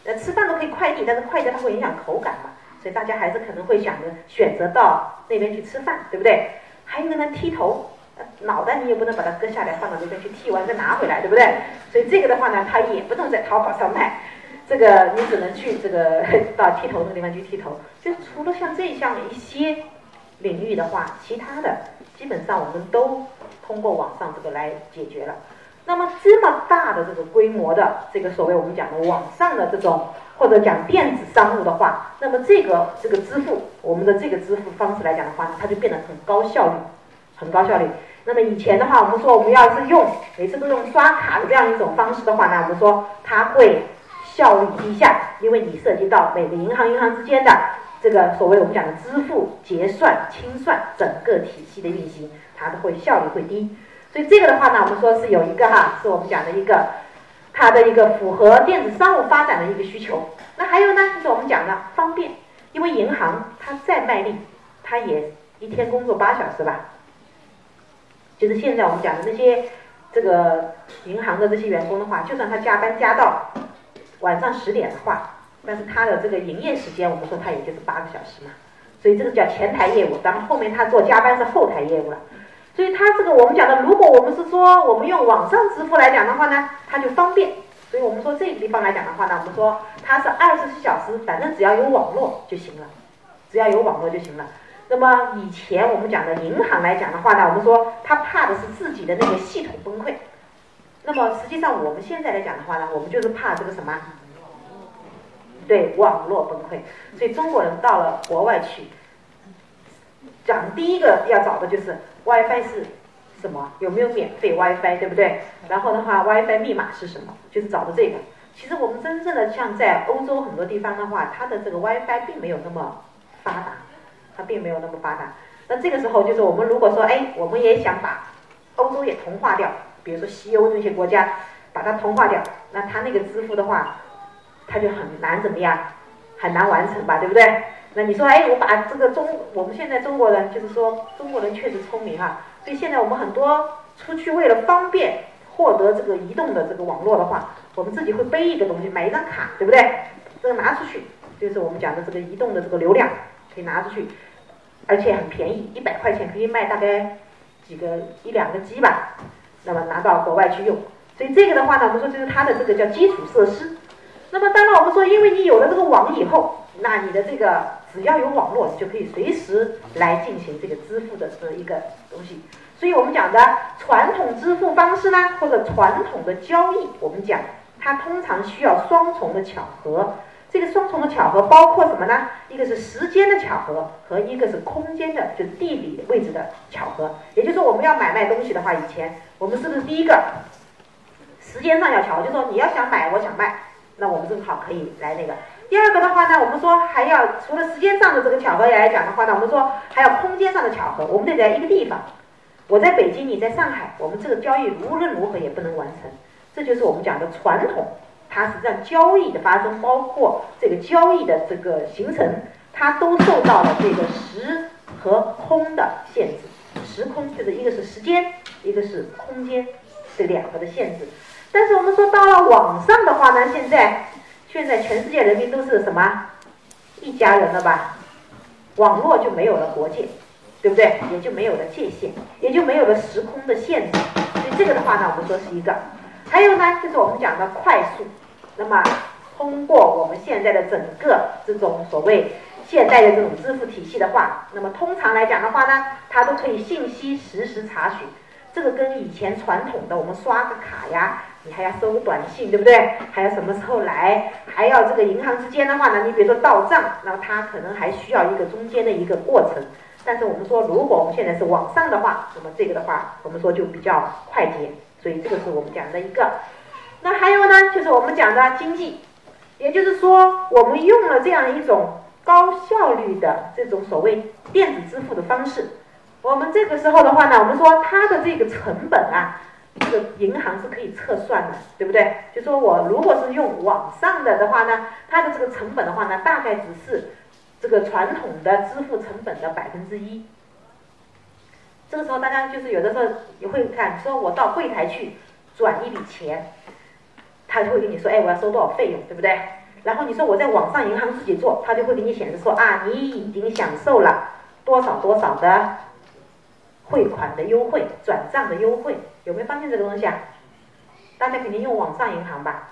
呃，吃饭都可以快递，但是快递它会影响口感嘛，所以大家还是可能会想着选择到那边去吃饭，对不对？还有一个呢，剃头，脑袋你也不能把它割下来放到那边去剃完再拿回来，对不对？所以这个的话呢，它也不能在淘宝上卖。这个你只能去这个 到剃头那个地方去剃头，就除了像这项一些领域的话，其他的基本上我们都通过网上这个来解决了。那么这么大的这个规模的这个所谓我们讲的网上的这种或者讲电子商务的话，那么这个这个支付我们的这个支付方式来讲的话，它就变得很高效率，很高效率。那么以前的话，我们说我们要是用每次都用刷卡的这样一种方式的话呢，我们说它会。效率低下，因为你涉及到每个银行银行之间的这个所谓我们讲的支付、结算、清算整个体系的运行，它的会效率会低。所以这个的话呢，我们说是有一个哈，是我们讲的一个它的一个符合电子商务发展的一个需求。那还有呢，就是我们讲的方便，因为银行它再卖力，它也一天工作八小时吧。就是现在我们讲的那些这个银行的这些员工的话，就算他加班加到。晚上十点的话，但是他的这个营业时间，我们说他也就是八个小时嘛，所以这个叫前台业务，然后后面他做加班是后台业务了。所以他这个我们讲的，如果我们是说我们用网上支付来讲的话呢，它就方便。所以我们说这个地方来讲的话呢，我们说它是二十四小时，反正只要有网络就行了，只要有网络就行了。那么以前我们讲的银行来讲的话呢，我们说他怕的是自己的那个系统崩溃。那么实际上我们现在来讲的话呢，我们就是怕这个什么？对，网络崩溃。所以中国人到了国外去，讲第一个要找的就是 WiFi 是什么？有没有免费 WiFi，对不对？然后的话，WiFi 密码是什么？就是找的这个。其实我们真正的像在欧洲很多地方的话，它的这个 WiFi 并没有那么发达，它并没有那么发达。那这个时候就是我们如果说，哎，我们也想把欧洲也同化掉。比如说西欧这些国家，把它同化掉，那它那个支付的话，它就很难怎么样，很难完成吧，对不对？那你说，哎，我把这个中，我们现在中国人就是说，中国人确实聪明啊，所以现在我们很多出去为了方便获得这个移动的这个网络的话，我们自己会背一个东西，买一张卡，对不对？这个拿出去就是我们讲的这个移动的这个流量，可以拿出去，而且很便宜，一百块钱可以卖大概几个一两个 G 吧。那么拿到国外去用，所以这个的话呢，我们说就是它的这个叫基础设施。那么当然我们说，因为你有了这个网以后，那你的这个只要有网络，就可以随时来进行这个支付的这一个东西。所以我们讲的传统支付方式呢，或者传统的交易，我们讲它通常需要双重的巧合。这个双重的巧合包括什么呢？一个是时间的巧合，和一个是空间的，就地理位置的巧合。也就是说，我们要买卖东西的话，以前我们是不是第一个时间上要巧合？就说你要想买，我想卖，那我们正好可以来那个。第二个的话呢，我们说还要除了时间上的这个巧合来讲的话呢，我们说还要空间上的巧合。我们得在一个地方，我在北京，你在上海，我们这个交易无论如何也不能完成。这就是我们讲的传统，它实际上交易的发生，包括这个交易的这个形成，它都受到了这个时和空的限制。时空就是一个是时间，一个是空间这两个的限制。但是我们说到了网上的话呢，现在。现在全世界人民都是什么一家人了吧？网络就没有了国界，对不对？也就没有了界限，也就没有了时空的限制。所以这个的话呢，我们说是一个。还有呢，就是我们讲的快速。那么通过我们现在的整个这种所谓现代的这种支付体系的话，那么通常来讲的话呢，它都可以信息实时查询。这个跟以前传统的我们刷个卡呀。你还要收个短信，对不对？还要什么时候来？还要这个银行之间的话呢？你比如说到账，那么它可能还需要一个中间的一个过程。但是我们说，如果我们现在是网上的话，那么这个的话，我们说就比较快捷。所以这个是我们讲的一个。那还有呢，就是我们讲的经济，也就是说，我们用了这样一种高效率的这种所谓电子支付的方式。我们这个时候的话呢，我们说它的这个成本啊。这个银行是可以测算的，对不对？就说我如果是用网上的的话呢，它的这个成本的话呢，大概只是这个传统的支付成本的百分之一。这个时候大家就是有的时候也会看，说我到柜台去转一笔钱，他就会跟你说，哎，我要收多少费用，对不对？然后你说我在网上银行自己做，他就会给你显示说啊，你已经享受了多少多少的。汇款的优惠，转账的优惠，有没有发现这个东西啊？大家肯定用网上银行吧？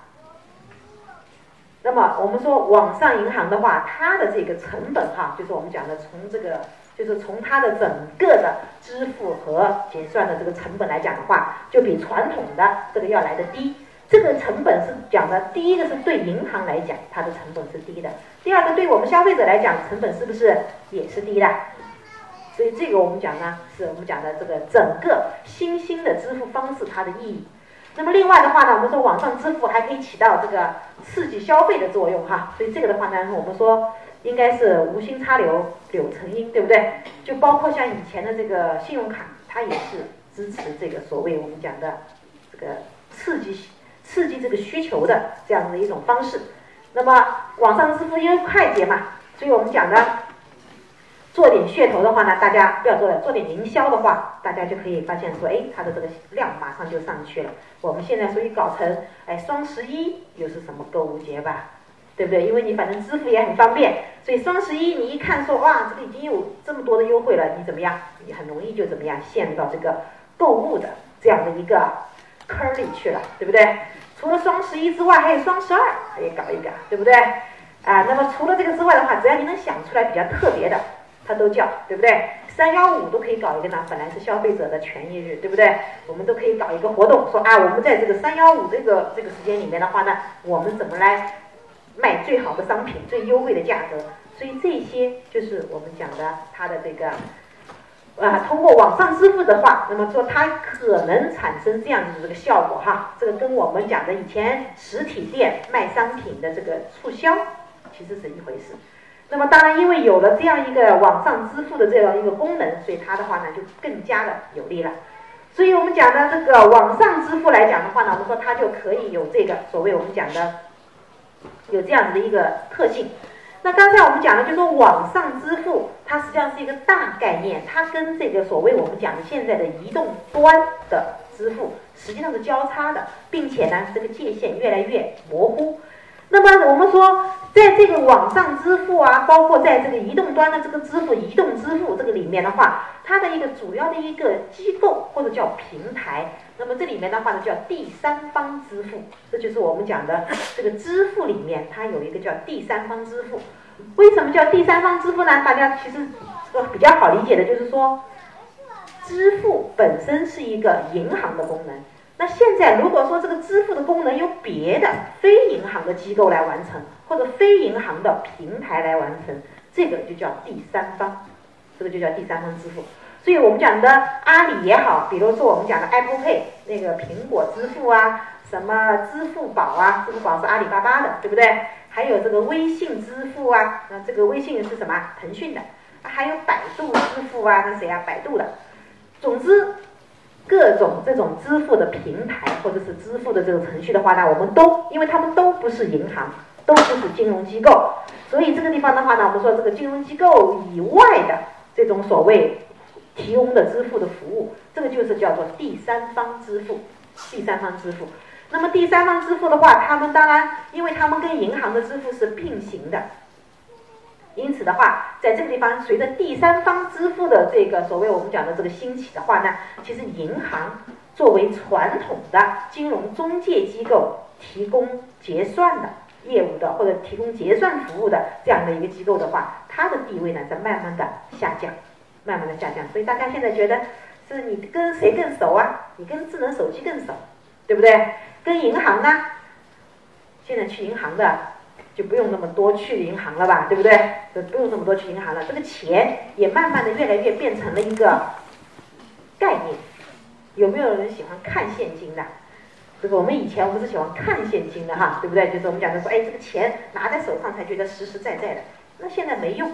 那么我们说网上银行的话，它的这个成本哈，就是我们讲的从这个，就是从它的整个的支付和结算的这个成本来讲的话，就比传统的这个要来的低。这个成本是讲的，第一个是对银行来讲，它的成本是低的；第二个对我们消费者来讲，成本是不是也是低的？所以这个我们讲呢，是我们讲的这个整个新兴的支付方式它的意义。那么另外的话呢，我们说网上支付还可以起到这个刺激消费的作用哈。所以这个的话呢，我们说应该是无心插柳柳成荫，对不对？就包括像以前的这个信用卡，它也是支持这个所谓我们讲的这个刺激刺激这个需求的这样的一种方式。那么网上支付因为快捷嘛，所以我们讲的。做点噱头的话呢，大家不要做了；做点营销的话，大家就可以发现说，哎，它的这个量马上就上去了。我们现在所以搞成，哎，双十一又是什么购物节吧，对不对？因为你反正支付也很方便，所以双十一你一看说，哇，这个已经有这么多的优惠了，你怎么样？你很容易就怎么样陷入到这个购物的这样的一个坑里去了，对不对？除了双十一之外，还有双十二可以搞一搞，对不对？啊，那么除了这个之外的话，只要你能想出来比较特别的。它都叫，对不对？三幺五都可以搞一个呢，本来是消费者的权益日，对不对？我们都可以搞一个活动，说啊，我们在这个三幺五这个这个时间里面的话呢，我们怎么来卖最好的商品、最优惠的价格？所以这些就是我们讲的它的这个啊，通过网上支付的话，那么说它可能产生这样的这个效果哈，这个跟我们讲的以前实体店卖商品的这个促销其实是一回事。那么当然，因为有了这样一个网上支付的这样一个功能，所以它的话呢就更加的有利了。所以我们讲的这个网上支付来讲的话呢，我们说它就可以有这个所谓我们讲的有这样子的一个特性。那刚才我们讲的就说网上支付，它实际上是一个大概念，它跟这个所谓我们讲的现在的移动端的支付实际上是交叉的，并且呢这个界限越来越模糊。那么我们说，在这个网上支付啊，包括在这个移动端的这个支付、移动支付这个里面的话，它的一个主要的一个机构或者叫平台，那么这里面的话呢叫第三方支付，这就是我们讲的这个支付里面它有一个叫第三方支付。为什么叫第三方支付呢？大家其实呃比较好理解的就是说，支付本身是一个银行的功能。那现在如果说这个支付的功能由别的非银行的机构来完成，或者非银行的平台来完成，这个就叫第三方，这个就叫第三方支付。所以我们讲的阿里也好，比如说我们讲的 Apple Pay 那个苹果支付啊，什么支付宝啊，支付宝是阿里巴巴的，对不对？还有这个微信支付啊，那这个微信是什么？腾讯的。还有百度支付啊，那谁啊？百度的。总之，各种这种支付的平台或者是支付的这种程序的话呢，我们都因为他们都不是银行，都不是金融机构，所以这个地方的话呢，我们说这个金融机构以外的这种所谓。提供的支付的服务，这个就是叫做第三方支付。第三方支付，那么第三方支付的话，他们当然，因为他们跟银行的支付是并行的，因此的话，在这个地方，随着第三方支付的这个所谓我们讲的这个兴起的话呢，其实银行作为传统的金融中介机构，提供结算的业务的或者提供结算服务的这样的一个机构的话，它的地位呢在慢慢的下降。慢慢的下降，所以大家现在觉得是你跟谁更熟啊？你跟智能手机更熟，对不对？跟银行呢？现在去银行的就不用那么多去银行了吧，对不对？就不用那么多去银行了。这个钱也慢慢的越来越变成了一个概念。有没有人喜欢看现金的？这个我们以前我们是喜欢看现金的哈，对不对？就是我们讲的说，哎，这个钱拿在手上才觉得实实在在的。那现在没用，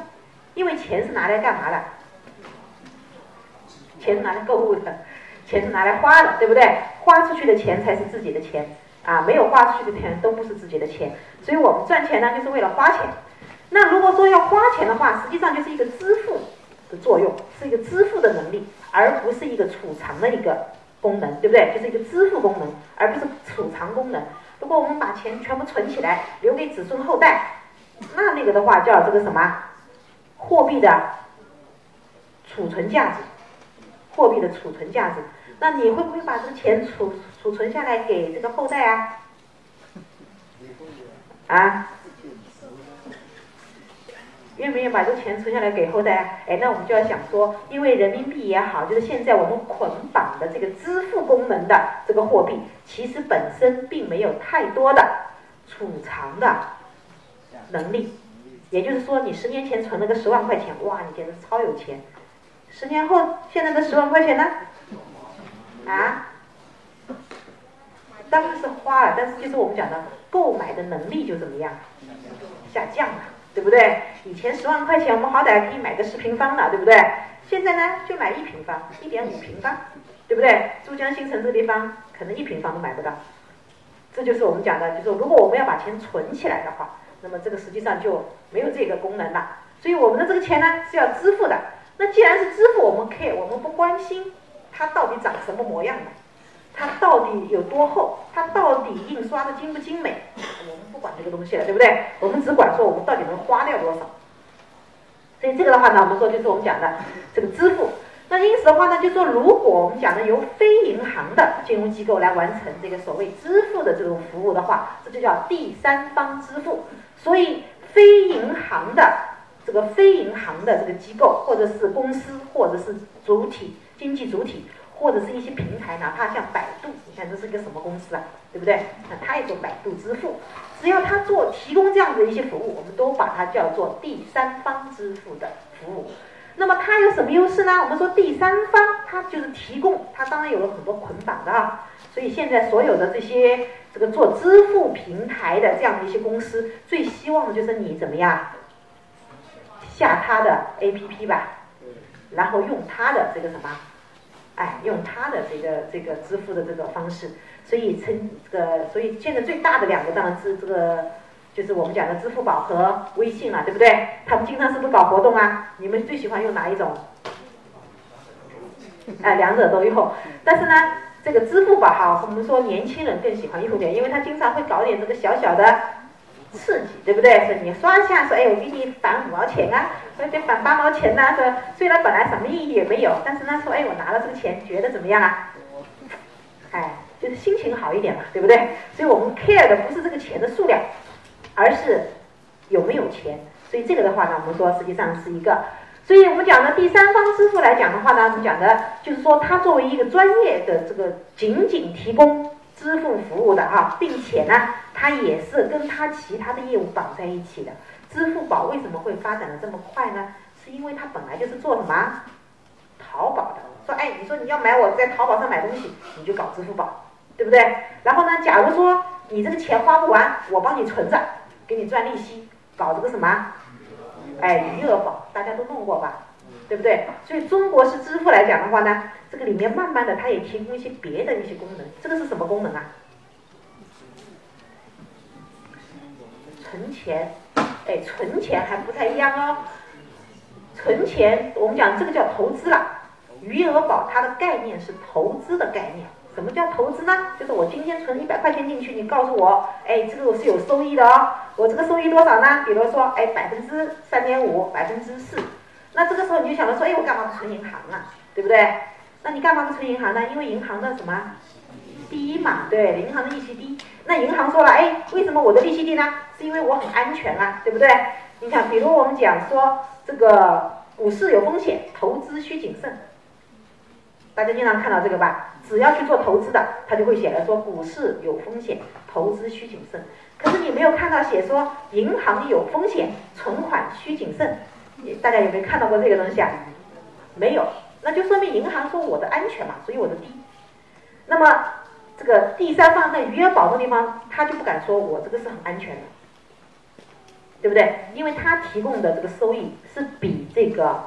因为钱是拿来干嘛的？钱是拿来购物的，钱是拿来花的，对不对？花出去的钱才是自己的钱啊，没有花出去的钱都不是自己的钱。所以我们赚钱呢，就是为了花钱。那如果说要花钱的话，实际上就是一个支付的作用，是一个支付的能力，而不是一个储藏的一个功能，对不对？就是一个支付功能，而不是储藏功能。如果我们把钱全部存起来，留给子孙后代，那那个的话叫这个什么？货币的储存价值。货币的储存价值，那你会不会把这个钱储储存下来给这个后代啊？啊？愿不愿意把这个钱存下来给后代啊？哎，那我们就要想说，因为人民币也好，就是现在我们捆绑的这个支付功能的这个货币，其实本身并没有太多的储藏的能力。也就是说，你十年前存了个十万块钱，哇，你简直超有钱。十年后，现在的十万块钱呢？啊？当然是花了，但是就是我们讲的购买的能力就怎么样？下降了，对不对？以前十万块钱，我们好歹可以买个十平方的，对不对？现在呢，就买一平方，一点五平方，对不对？珠江新城这个地方，可能一平方都买不到。这就是我们讲的，就是如果我们要把钱存起来的话，那么这个实际上就没有这个功能了。所以我们的这个钱呢，是要支付的。那既然是支付，我们 care，我们不关心它到底长什么模样的，它到底有多厚，它到底印刷的精不精美，我们不管这个东西了，对不对？我们只管说我们到底能花掉多少。所以这个的话呢，我们说就是我们讲的这个支付。那因此的话呢，就说如果我们讲的由非银行的金融机构来完成这个所谓支付的这种服务的话，这就叫第三方支付。所以非银行的。这个非银行的这个机构，或者是公司，或者是主体经济主体，或者是一些平台，哪怕像百度，你看这是一个什么公司啊，对不对？那它也做百度支付，只要它做提供这样的一些服务，我们都把它叫做第三方支付的服务。那么它有什么优势呢？我们说第三方，它就是提供，它当然有了很多捆绑的啊。所以现在所有的这些这个做支付平台的这样的一些公司，最希望的就是你怎么样？下他的 A P P 吧，然后用他的这个什么，哎，用他的这个这个支付的这个方式，所以称这个，所以现在最大的两个当然是这个，就是我们讲的支付宝和微信了，对不对？他们经常是不是搞活动啊？你们最喜欢用哪一种？哎，两者都用。但是呢，这个支付宝哈，我们说年轻人更喜欢用点，因为他经常会搞点这个小小的。刺激，对不对？说你刷一下，说哎，我给你返五毛钱啊，或者返八毛钱呐。说虽然本来什么意义也没有，但是呢，说哎，我拿了这个钱，觉得怎么样啊？哎，就是心情好一点嘛，对不对？所以我们 care 的不是这个钱的数量，而是有没有钱。所以这个的话呢，我们说实际上是一个。所以我们讲的第三方支付来讲的话呢，我们讲的就是说，它作为一个专业的这个仅仅提供支付服务的哈，并且呢，它也是跟它其他的业务绑在一起的。支付宝为什么会发展的这么快呢？是因为它本来就是做什么淘宝的。说哎，你说你要买我在淘宝上买东西，你就搞支付宝，对不对？然后呢，假如说你这个钱花不完，我帮你存着，给你赚利息，搞这个什么？哎，余额宝大家都弄过吧，对不对？所以中国式支付来讲的话呢，这个里面慢慢的它也提供一些别的一些功能。这个是什么功能啊？存钱，哎，存钱还不太一样哦。存钱我们讲这个叫投资了，余额宝它的概念是投资的概念。什么叫投资呢？就是我今天存一百块钱进去，你告诉我，哎，这个我是有收益的哦。我这个收益多少呢？比如说，哎，百分之三点五，百分之四。那这个时候你就想到说，哎，我干嘛不存银行啊？对不对？那你干嘛不存银行呢？因为银行的什么低嘛？对，银行的利息低。那银行说了，哎，为什么我的利息低呢？是因为我很安全啊，对不对？你看，比如我们讲说这个股市有风险，投资需谨慎。大家经常看到这个吧？只要去做投资的，他就会写了说股市有风险，投资需谨慎。可是你没有看到写说银行有风险，存款需谨慎。大家有没有看到过这个东西啊？没有，那就说明银行说我的安全嘛，所以我的低。那么这个第三方在余额宝的地方，他就不敢说我这个是很安全的，对不对？因为他提供的这个收益是比这个。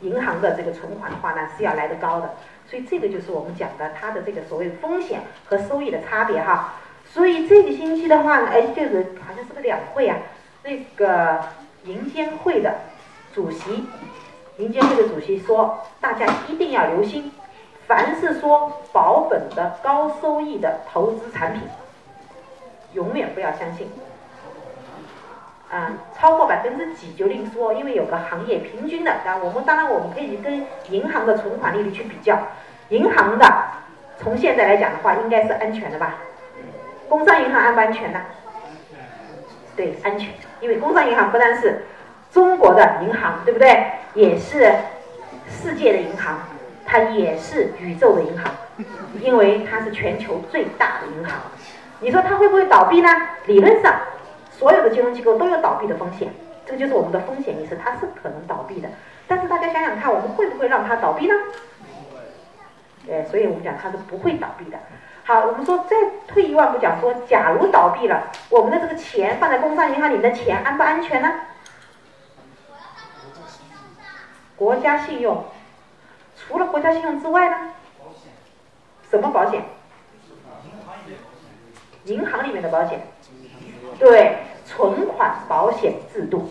银行的这个存款的话呢，是要来得高的，所以这个就是我们讲的它的这个所谓风险和收益的差别哈。所以这个星期的话呢，哎，就是好像是个两会啊，那个银监会的主席，银监会的主席说，大家一定要留心，凡是说保本的高收益的投资产品，永远不要相信。啊，超过百分之几就另说，因为有个行业平均的。啊，我们当然我们可以跟银行的存款利率去比较，银行的从现在来讲的话，应该是安全的吧？工商银行安不安全呢？对，安全，因为工商银行不但是中国的银行，对不对？也是世界的银行，它也是宇宙的银行，因为它是全球最大的银行。你说它会不会倒闭呢？理论上。所有的金融机构都有倒闭的风险，这个就是我们的风险意识，它是可能倒闭的。但是大家想想看，我们会不会让它倒闭呢？哎，所以我们讲它是不会倒闭的。好，我们说再退一万步讲，说假如倒闭了，我们的这个钱放在工商银行里面的钱安不安全呢？国家信用，除了国家信用之外呢？什么保险？银行里面的保险。对存款保险制度，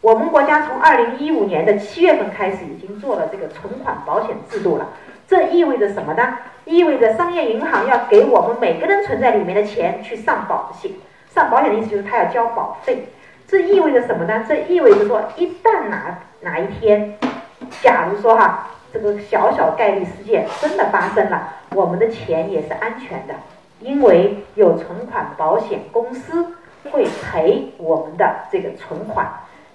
我们国家从二零一五年的七月份开始已经做了这个存款保险制度了。这意味着什么呢？意味着商业银行要给我们每个人存在里面的钱去上保险。上保险的意思就是他要交保费。这意味着什么呢？这意味着说，一旦哪哪一天，假如说哈，这个小小概率事件真的发生了，我们的钱也是安全的，因为有存款保险公司。会赔我们的这个存款，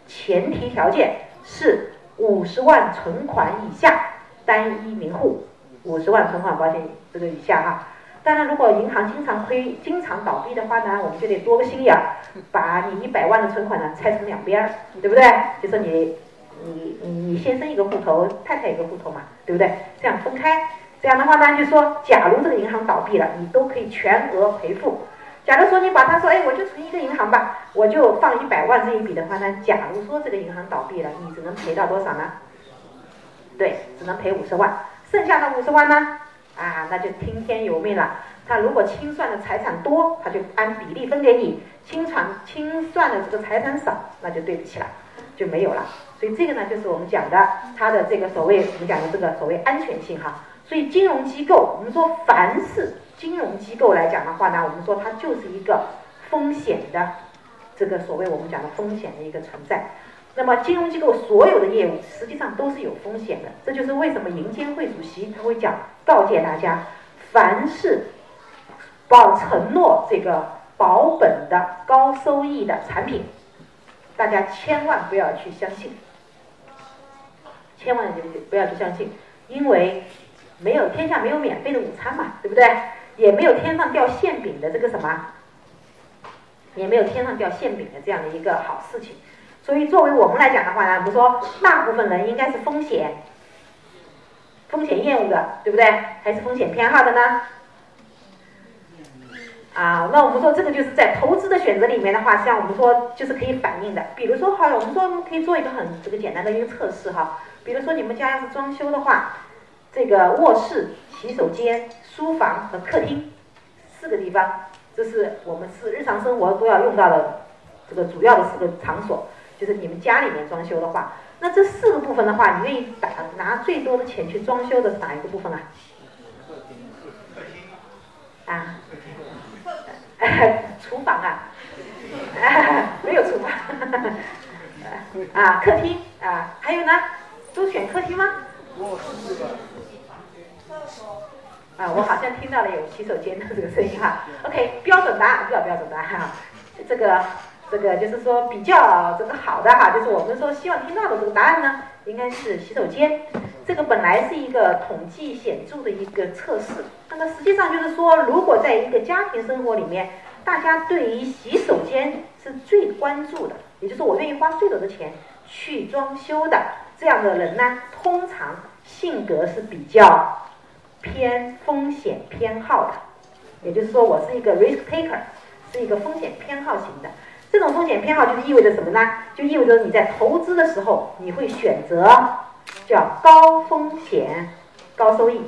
前提条件是五十万存款以下单一名户，五十万存款保险这个以下哈。当然，如果银行经常亏、经常倒闭的话呢，我们就得多个心眼儿，把你一百万的存款呢拆成两边儿，对不对？就说你、你、你、你先生一个户头，太太一个户头嘛，对不对？这样分开，这样的话呢，就说假如这个银行倒闭了，你都可以全额赔付。假如说你把它说，哎，我就存一个银行吧，我就放一百万这一笔的话呢，假如说这个银行倒闭了，你只能赔到多少呢？对，只能赔五十万，剩下的五十万呢？啊，那就听天由命了。他如果清算的财产多，他就按比例分给你；清算清算的这个财产少，那就对不起了，就没有了。所以这个呢，就是我们讲的它的这个所谓我们讲的这个所谓安全性哈。所以金融机构，我们说凡是。金融机构来讲的话呢，我们说它就是一个风险的这个所谓我们讲的风险的一个存在。那么金融机构所有的业务实际上都是有风险的，这就是为什么银监会主席他会讲告诫大家，凡是保承诺这个保本的高收益的产品，大家千万不要去相信。千万就不要去相信，因为没有天下没有免费的午餐嘛，对不对？也没有天上掉馅饼的这个什么，也没有天上掉馅饼的这样的一个好事情。所以作为我们来讲的话呢，我们说大部分人应该是风险风险厌恶的，对不对？还是风险偏好的呢？啊，那我们说这个就是在投资的选择里面的话，像我们说就是可以反映的。比如说，好，我们说可以做一个很这个简单的一个测试哈。比如说你们家要是装修的话，这个卧室、洗手间、书房和客厅四个地方，这是我们是日常生活都要用到的这个主要的四个场所。就是你们家里面装修的话，那这四个部分的话，你愿意打拿最多的钱去装修的是哪一个部分啊？啊？厨房啊，没有厨房，啊，客厅啊，还有呢，都选客厅吗？啊，我好像听到了有洗手间的这个声音哈。OK，标准答案，不要标准答案哈。这个，这个就是说比较这个好的哈，就是我们说希望听到的这个答案呢，应该是洗手间。这个本来是一个统计显著的一个测试，那么实际上就是说，如果在一个家庭生活里面，大家对于洗手间是最关注的，也就是我愿意花最多的钱去装修的这样的人呢，通常性格是比较偏风险偏好的，也就是说，我是一个 risk taker，是一个风险偏好型的。这种风险偏好就是意味着什么呢？就意味着你在投资的时候，你会选择叫高风险高收益。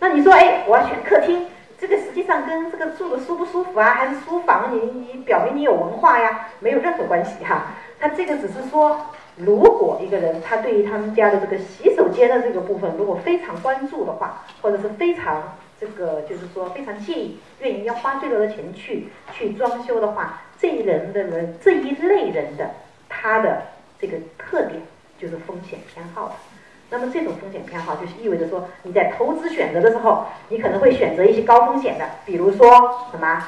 那你说，哎，我要选客厅。这个实际上跟这个住的舒不舒服啊，还是书房，你你表明你有文化呀，没有任何关系哈。他这个只是说，如果一个人他对于他们家的这个洗手间的这个部分，如果非常关注的话，或者是非常这个就是说非常介意，愿意要花最多的钱去去装修的话，这一人的人这一类人的他的这个特点就是风险偏好的。那么这种风险偏好就是意味着说，你在投资选择的时候，你可能会选择一些高风险的，比如说什么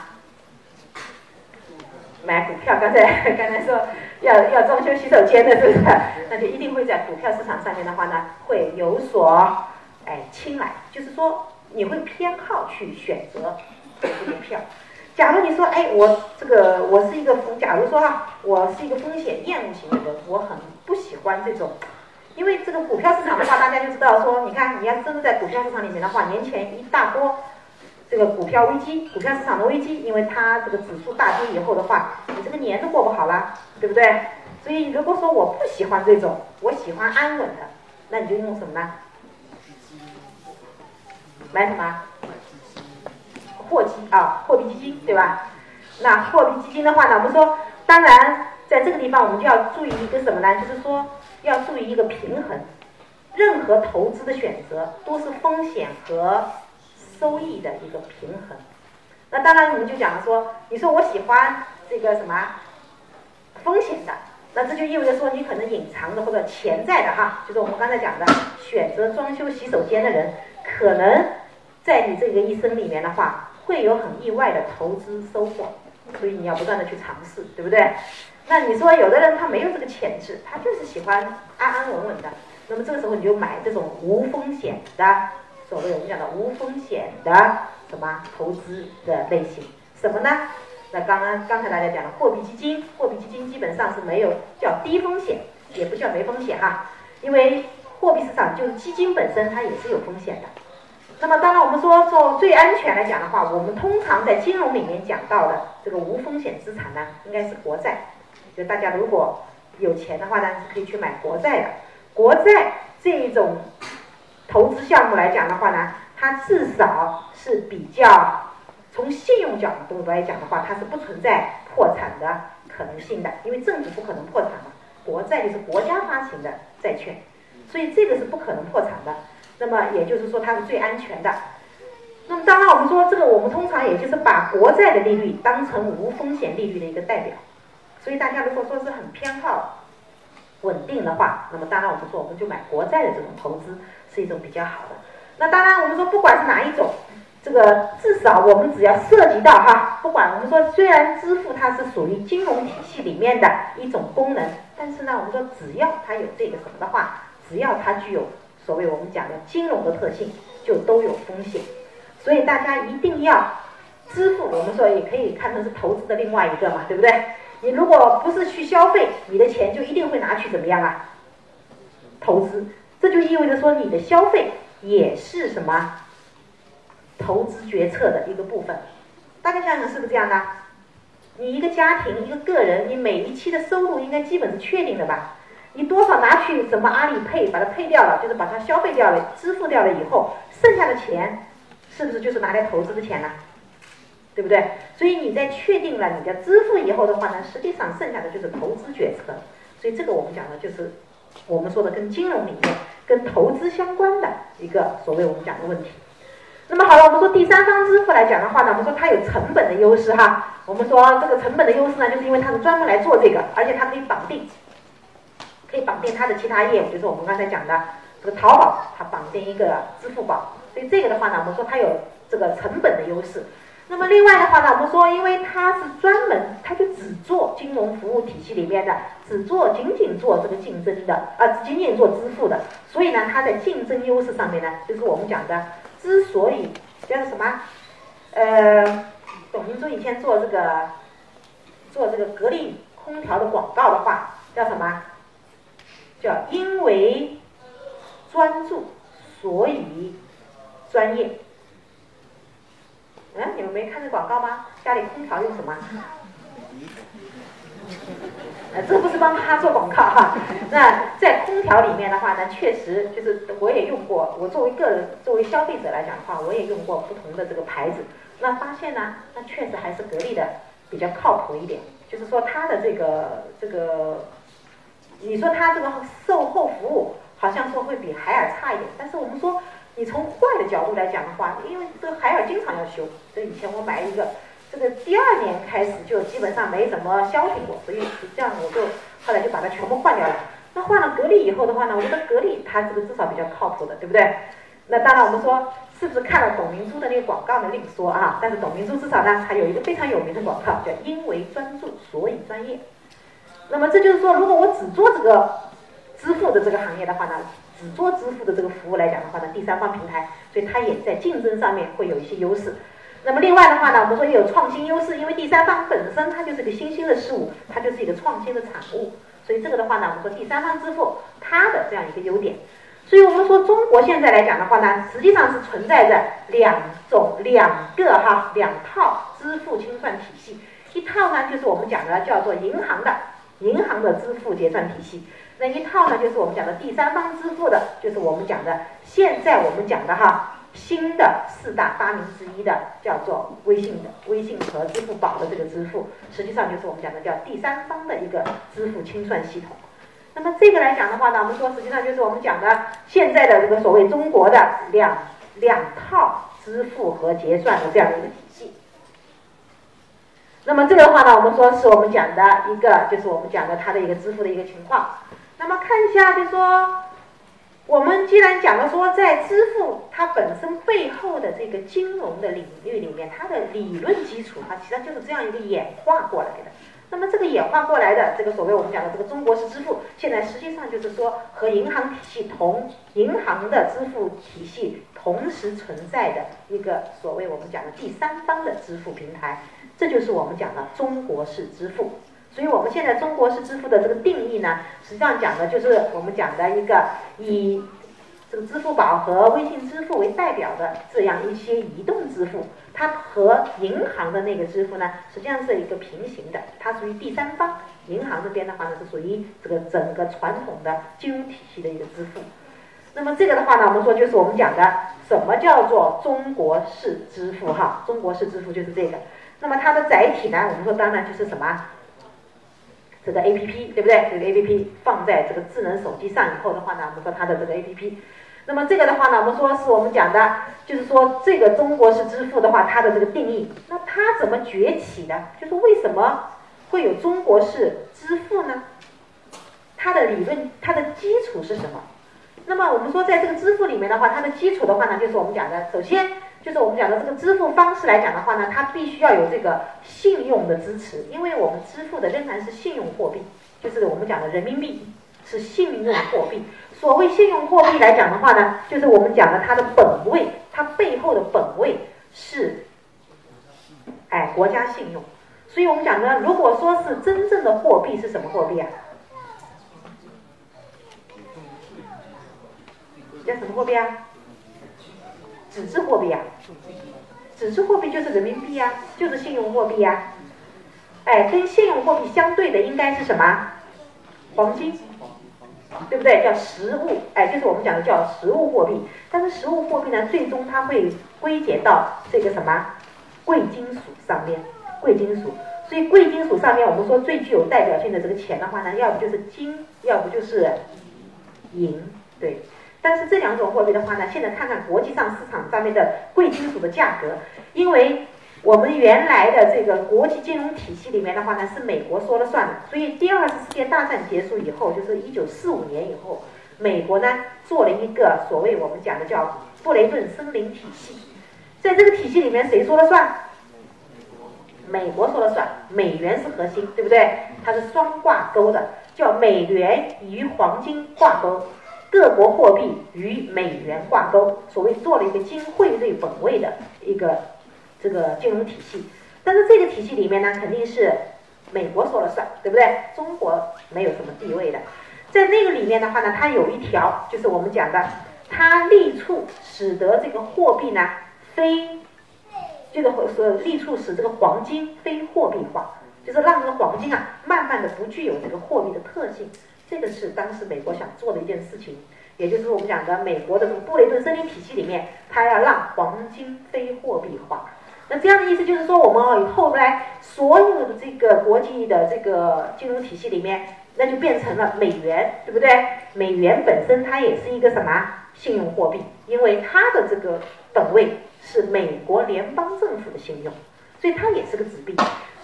买股票。刚才刚才说要要装修洗手间的，是不是？那就一定会在股票市场上面的话呢，会有所哎青睐，就是说你会偏好去选择股票。假如你说哎，我这个我是一个，假如说哈，我是一个风险厌恶型的人，我很不喜欢这种。因为这个股票市场的话，大家就知道说，你看你要真的在股票市场里面的话，年前一大波这个股票危机，股票市场的危机，因为它这个指数大跌以后的话，你这个年都过不好了，对不对？所以如果说我不喜欢这种，我喜欢安稳的，那你就用什么呢？买什么？货基啊，货币基金，对吧？那货币基金的话呢，我们说，当然在这个地方我们就要注意一个什么呢？就是说。要注意一个平衡，任何投资的选择都是风险和收益的一个平衡。那当然，我们就讲说，你说我喜欢这个什么风险的，那这就意味着说，你可能隐藏的或者潜在的哈，就是我们刚才讲的，选择装修洗手间的人，可能在你这个一生里面的话，会有很意外的投资收获。所以你要不断的去尝试，对不对？那你说有的人他没有这个潜质，他就是喜欢安安稳稳的。那么这个时候你就买这种无风险的，所谓我们讲的无风险的什么投资的类型？什么呢？那刚刚刚才大家讲的货币基金，货币基金基本上是没有叫低风险，也不叫没风险哈，因为货币市场就是基金本身它也是有风险的。那么当然我们说做最安全来讲的话，我们通常在金融里面讲到的这个无风险资产呢，应该是国债。就大家如果有钱的话呢，是可以去买国债的。国债这一种投资项目来讲的话呢，它至少是比较从信用角度来讲的话，它是不存在破产的可能性的，因为政府不可能破产嘛。国债就是国家发行的债券，所以这个是不可能破产的。那么也就是说，它是最安全的。那么当然，我们说这个，我们通常也就是把国债的利率当成无风险利率的一个代表。所以大家如果说是很偏好稳定的话，那么当然我们说我们就买国债的这种投资是一种比较好的。那当然我们说不管是哪一种，这个至少我们只要涉及到哈，不管我们说虽然支付它是属于金融体系里面的一种功能，但是呢我们说只要它有这个什么的话，只要它具有所谓我们讲的金融的特性，就都有风险。所以大家一定要支付，我们说也可以看成是投资的另外一个嘛，对不对？你如果不是去消费，你的钱就一定会拿去怎么样啊？投资，这就意味着说你的消费也是什么？投资决策的一个部分。大家想想是不是这样的？你一个家庭，一个个人，你每一期的收入应该基本是确定的吧？你多少拿去什么阿里配，把它配掉了，就是把它消费掉了，支付掉了以后，剩下的钱是不是就是拿来投资的钱呢？对不对？所以你在确定了你的支付以后的话呢，实际上剩下的就是投资决策。所以这个我们讲的就是我们说的跟金融里面、跟投资相关的一个所谓我们讲的问题。那么好了，我们说第三方支付来讲的话呢，我们说它有成本的优势哈。我们说这个成本的优势呢，就是因为它是专门来做这个，而且它可以绑定，可以绑定它的其他业务，就是我们刚才讲的这个淘宝，它绑定一个支付宝。所以这个的话呢，我们说它有这个成本的优势。那么另外的话呢，我们说，因为它是专门，它就只做金融服务体系里面的，只做仅仅做这个竞争的，啊，仅仅做支付的，所以呢，它在竞争优势上面呢，就是我们讲的，之所以叫什么，呃，董明珠以前做这个，做这个格力空调的广告的话，叫什么？叫因为专注，所以专业。嗯，你们没看这广告吗？家里空调用什么？这不是帮他做广告哈。那在空调里面的话呢，确实就是我也用过。我作为个人，作为消费者来讲的话，我也用过不同的这个牌子。那发现呢，那确实还是格力的比较靠谱一点。就是说它的这个这个，你说它这个售后服务好像说会比海尔差一点，但是我们说。你从坏的角度来讲的话，因为这个海尔经常要修，所以以前我买一个，这个第二年开始就基本上没怎么消停过，所以这样我就后来就把它全部换掉了。那换了格力以后的话呢，我觉得格力它这个至少比较靠谱的，对不对？那当然我们说是不是看了董明珠的那个广告呢？另说啊，但是董明珠至少呢，它有一个非常有名的广告叫“因为专注，所以专业”。那么这就是说，如果我只做这个支付的这个行业的话呢？只做支付的这个服务来讲的话呢，第三方平台，所以它也在竞争上面会有一些优势。那么另外的话呢，我们说也有创新优势，因为第三方本身它就是一个新兴的事物，它就是一个创新的产物。所以这个的话呢，我们说第三方支付它的这样一个优点。所以我们说中国现在来讲的话呢，实际上是存在着两种、两个哈两套支付清算体系。一套呢就是我们讲的叫做银行的银行的支付结算体系。那一套呢，就是我们讲的第三方支付的，就是我们讲的现在我们讲的哈新的四大发明之一的叫做微信的微信和支付宝的这个支付，实际上就是我们讲的叫第三方的一个支付清算系统。那么这个来讲的话呢，我们说实际上就是我们讲的现在的这个所谓中国的两两套支付和结算的这样的一个体系。那么这个的话呢，我们说是我们讲的一个，就是我们讲的它的一个支付的一个情况。那么看一下，就说我们既然讲了说，在支付它本身背后的这个金融的领域里面，它的理论基础，它实就是这样一个演化过来的。那么这个演化过来的这个所谓我们讲的这个中国式支付，现在实际上就是说和银行体系同银行的支付体系同时存在的一个所谓我们讲的第三方的支付平台，这就是我们讲的中国式支付。所以我们现在中国式支付的这个定义呢，实际上讲的就是我们讲的一个以这个支付宝和微信支付为代表的这样一些移动支付，它和银行的那个支付呢，实际上是一个平行的，它属于第三方。银行这边的话呢，是属于这个整个传统的金融体系的一个支付。那么这个的话呢，我们说就是我们讲的什么叫做中国式支付哈？中国式支付就是这个。那么它的载体呢，我们说当然就是什么？这个 A P P 对不对？这个 A P P 放在这个智能手机上以后的话呢，我们说它的这个 A P P，那么这个的话呢，我们说是我们讲的，就是说这个中国式支付的话，它的这个定义，那它怎么崛起的？就是为什么会有中国式支付呢？它的理论，它的基础是什么？那么我们说在这个支付里面的话，它的基础的话呢，就是我们讲的，首先。就是我们讲的这个支付方式来讲的话呢，它必须要有这个信用的支持，因为我们支付的仍然是信用货币，就是我们讲的人民币是信用货币，所谓信用货币来讲的话呢，就是我们讲的它的本位，它背后的本位是，哎，国家信用。所以我们讲呢，如果说是真正的货币是什么货币啊？叫什么货币啊？纸质货币啊？纸质货币就是人民币呀，就是信用货币呀。哎，跟信用货币相对的应该是什么？黄金。对不对？叫实物，哎，就是我们讲的叫实物货币。但是实物货币呢，最终它会归结到这个什么贵金属上面，贵金属。所以贵金属上面，我们说最具有代表性的这个钱的话呢，要不就是金，要不就是银，对。但是这两种货币的话呢，现在看看国际上市场上面的贵金属的价格，因为。我们原来的这个国际金融体系里面的话呢，是美国说了算的。所以第二次世界大战结束以后，就是一九四五年以后，美国呢做了一个所谓我们讲的叫布雷顿森林体系。在这个体系里面，谁说了算？美国说了算，美元是核心，对不对？它是双挂钩的，叫美元与黄金挂钩，各国货币与美元挂钩，所谓做了一个金汇兑本位的一个。这个金融体系，但是这个体系里面呢，肯定是美国说了算，对不对？中国没有什么地位的。在那个里面的话呢，它有一条，就是我们讲的，它力促使得这个货币呢非这个呃力促使这个黄金非货币化，就是让这个黄金啊慢慢的不具有这个货币的特性。这个是当时美国想做的一件事情，也就是我们讲的美国的这个布雷顿森林体系里面，它要让黄金非货币化。那这样的意思就是说，我们后来所有的这个国际的这个金融体系里面，那就变成了美元，对不对？美元本身它也是一个什么信用货币？因为它的这个本位是美国联邦政府的信用，所以它也是个纸币。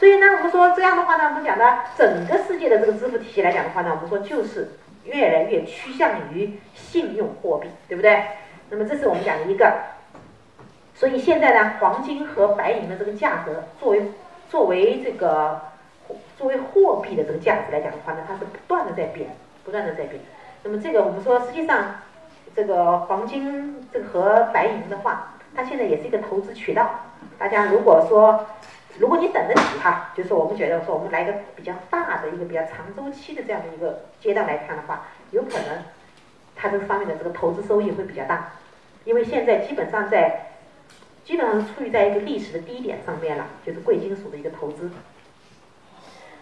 所以呢，我们说这样的话呢，我们讲的整个世界的这个支付体系来讲的话呢，我们说就是越来越趋向于信用货币，对不对？那么这是我们讲的一个。所以现在呢，黄金和白银的这个价格，作为作为这个作为货币的这个价值来讲的话呢，它是不断的在变，不断的在变。那么这个我们说，实际上这个黄金这个和白银的话，它现在也是一个投资渠道。大家如果说，如果你等得起哈，就是我们觉得说，我们来一个比较大的一个比较长周期的这样的一个阶段来看的话，有可能它这个方面的这个投资收益会比较大，因为现在基本上在。基本上处于在一个历史的低点上面了，就是贵金属的一个投资。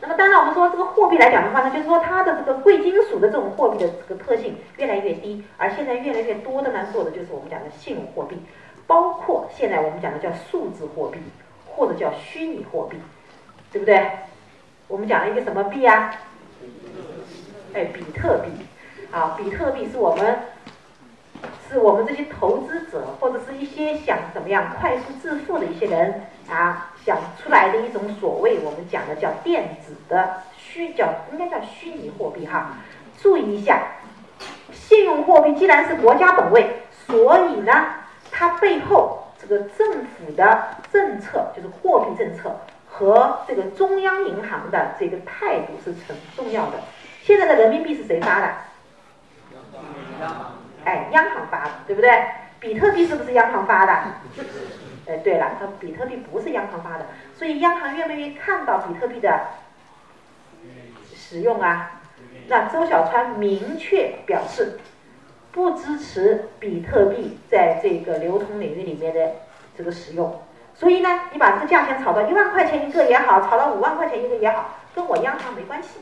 那么当然，我们说这个货币来讲的话呢，就是说它的这个贵金属的这种货币的这个特性越来越低，而现在越来越多的呢做的就是我们讲的信用货币，包括现在我们讲的叫数字货币或者叫虚拟货币，对不对？我们讲了一个什么币啊？哎，比特币啊，比特币是我们。是我们这些投资者或者是一些想怎么样快速致富的一些人啊，想出来的一种所谓我们讲的叫电子的虚叫应该叫虚拟货币哈。注意一下，信用货币既然是国家本位，所以呢，它背后这个政府的政策就是货币政策和这个中央银行的这个态度是很重要的。现在的人民币是谁发的？哎，央行发的，对不对？比特币是不是央行发的？哎，对了，它比特币不是央行发的，所以央行愿不愿意看到比特币的使用啊？那周小川明确表示不支持比特币在这个流通领域里面的这个使用。所以呢，你把这个价钱炒到一万块钱一个也好，炒到五万块钱一个也好，跟我央行没关系，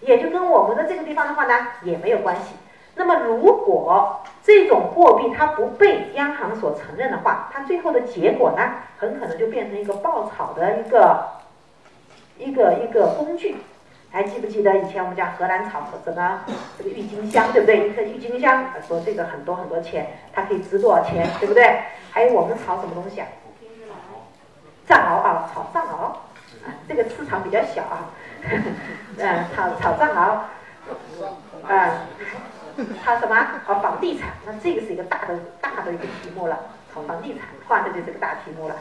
也就跟我们的这个地方的话呢也没有关系。那么，如果这种货币它不被央行所承认的话，它最后的结果呢，很可能就变成一个爆炒的一个一个一个工具。还记不记得以前我们讲荷兰炒什么这个郁金香，对不对？一颗郁金香说这个很多很多钱，它可以值多少钱，对不对？还有我们炒什么东西啊？藏獒啊，炒藏獒，这个市场比较小啊。嗯，炒炒藏獒，啊。炒什么？炒房地产，那这个是一个大的大的一个题目了。炒房地产，换的就是个大题目了。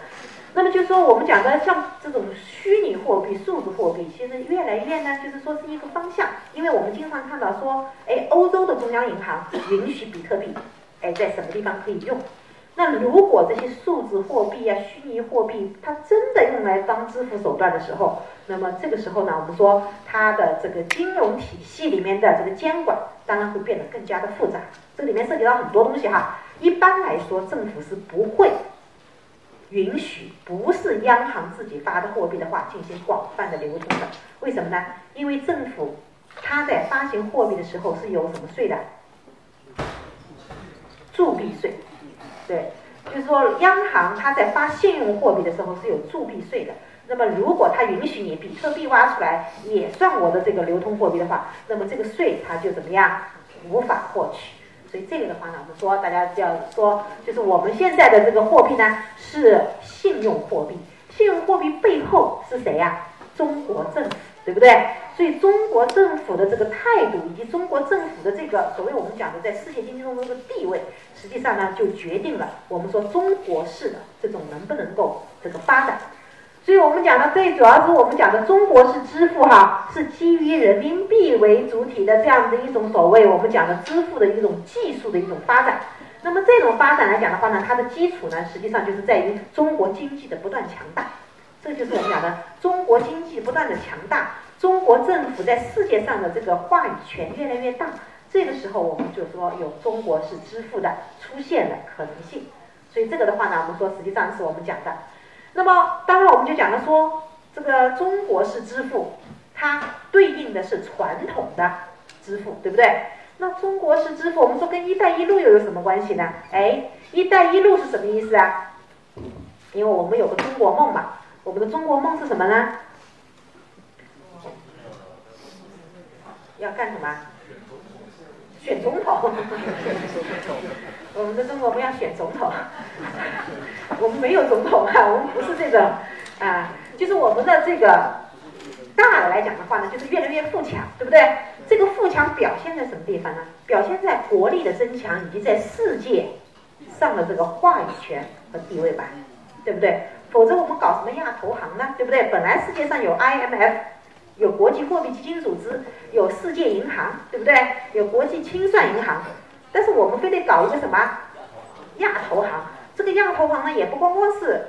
那么就是说，我们讲的像这种虚拟货币、数字货币，其实越来越呢，就是说是一个方向。因为我们经常看到说，哎，欧洲的中央银行允许比特币，哎，在什么地方可以用？那如果这些数字货币啊、虚拟货币，它真的用来当支付手段的时候，那么这个时候呢，我们说它的这个金融体系里面的这个监管，当然会变得更加的复杂。这里面涉及到很多东西哈。一般来说，政府是不会。允许不是央行自己发的货币的话进行广泛的流通的，为什么呢？因为政府它在发行货币的时候是有什么税的？铸币税，对，就是说央行它在发信用货币的时候是有铸币税的。那么如果它允许你比特币挖出来也算我的这个流通货币的话，那么这个税它就怎么样？无法获取。所以这个的话呢，我们说大家就要说，就是我们现在的这个货币呢是信用货币，信用货币背后是谁呀？中国政府，对不对？所以中国政府的这个态度，以及中国政府的这个所谓我们讲的在世界经济中的这个地位，实际上呢就决定了我们说中国式的这种能不能够这个发展。所以我们讲的最主要是我们讲的中国式支付哈，是基于人民币为主体的这样的一种所谓我们讲的支付的一种技术的一种发展。那么这种发展来讲的话呢，它的基础呢，实际上就是在于中国经济的不断强大。这就是我们讲的中国经济不断的强大，中国政府在世界上的这个话语权越来越大。这个时候我们就说有中国式支付的出现的可能性。所以这个的话呢，我们说实际上是我们讲的。那么，当然我们就讲了说，这个中国式支付，它对应的是传统的支付，对不对？那中国式支付，我们说跟“一带一路”又有什么关系呢？哎，“一带一路”是什么意思啊？因为我们有个中国梦嘛，我们的中国梦是什么呢？要干什么？选总统。我们的中国不要选总统，我们没有总统啊，我们不是这个啊，就是我们的这个大的来讲的话呢，就是越来越富强，对不对？这个富强表现在什么地方呢？表现在国力的增强，以及在世界上的这个话语权和地位吧，对不对？否则我们搞什么亚投行呢？对不对？本来世界上有 IMF，有国际货币基金组织，有世界银行，对不对？有国际清算银行。但是我们非得搞一个什么亚投行？这个亚投行呢，也不光光是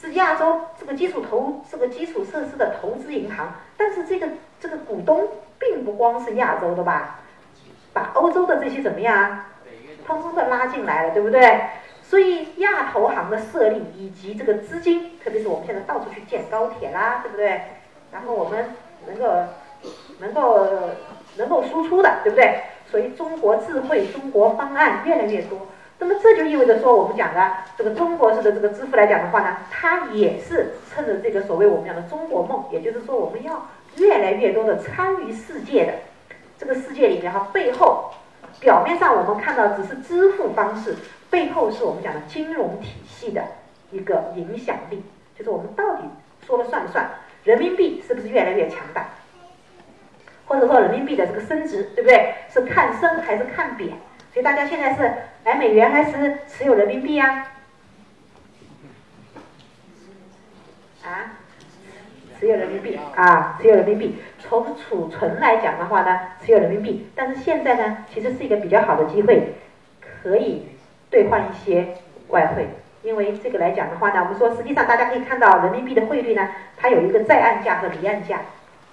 是亚洲这个基础投这个基础设施的投资银行，但是这个这个股东并不光是亚洲的吧？把欧洲的这些怎么样啊，通通的拉进来了，对不对？所以亚投行的设立以及这个资金，特别是我们现在到处去建高铁啦，对不对？然后我们能够能够能够输出的，对不对？所以中国智慧、中国方案越来越多，那么这就意味着说，我们讲的这个中国式的这个支付来讲的话呢，它也是趁着这个所谓我们讲的中国梦，也就是说，我们要越来越多的参与世界的这个世界里面哈，背后表面上我们看到只是支付方式，背后是我们讲的金融体系的一个影响力，就是我们到底说了算不算？人民币是不是越来越强大？或者说人民币的这个升值，对不对？是看升还是看贬？所以大家现在是买美元还是持有人民币呀？啊，持有人民币啊，持有人民币。从储存来讲的话呢，持有人民币。但是现在呢，其实是一个比较好的机会，可以兑换一些外汇。因为这个来讲的话呢，我们说实际上大家可以看到人民币的汇率呢，它有一个在岸价和离岸价。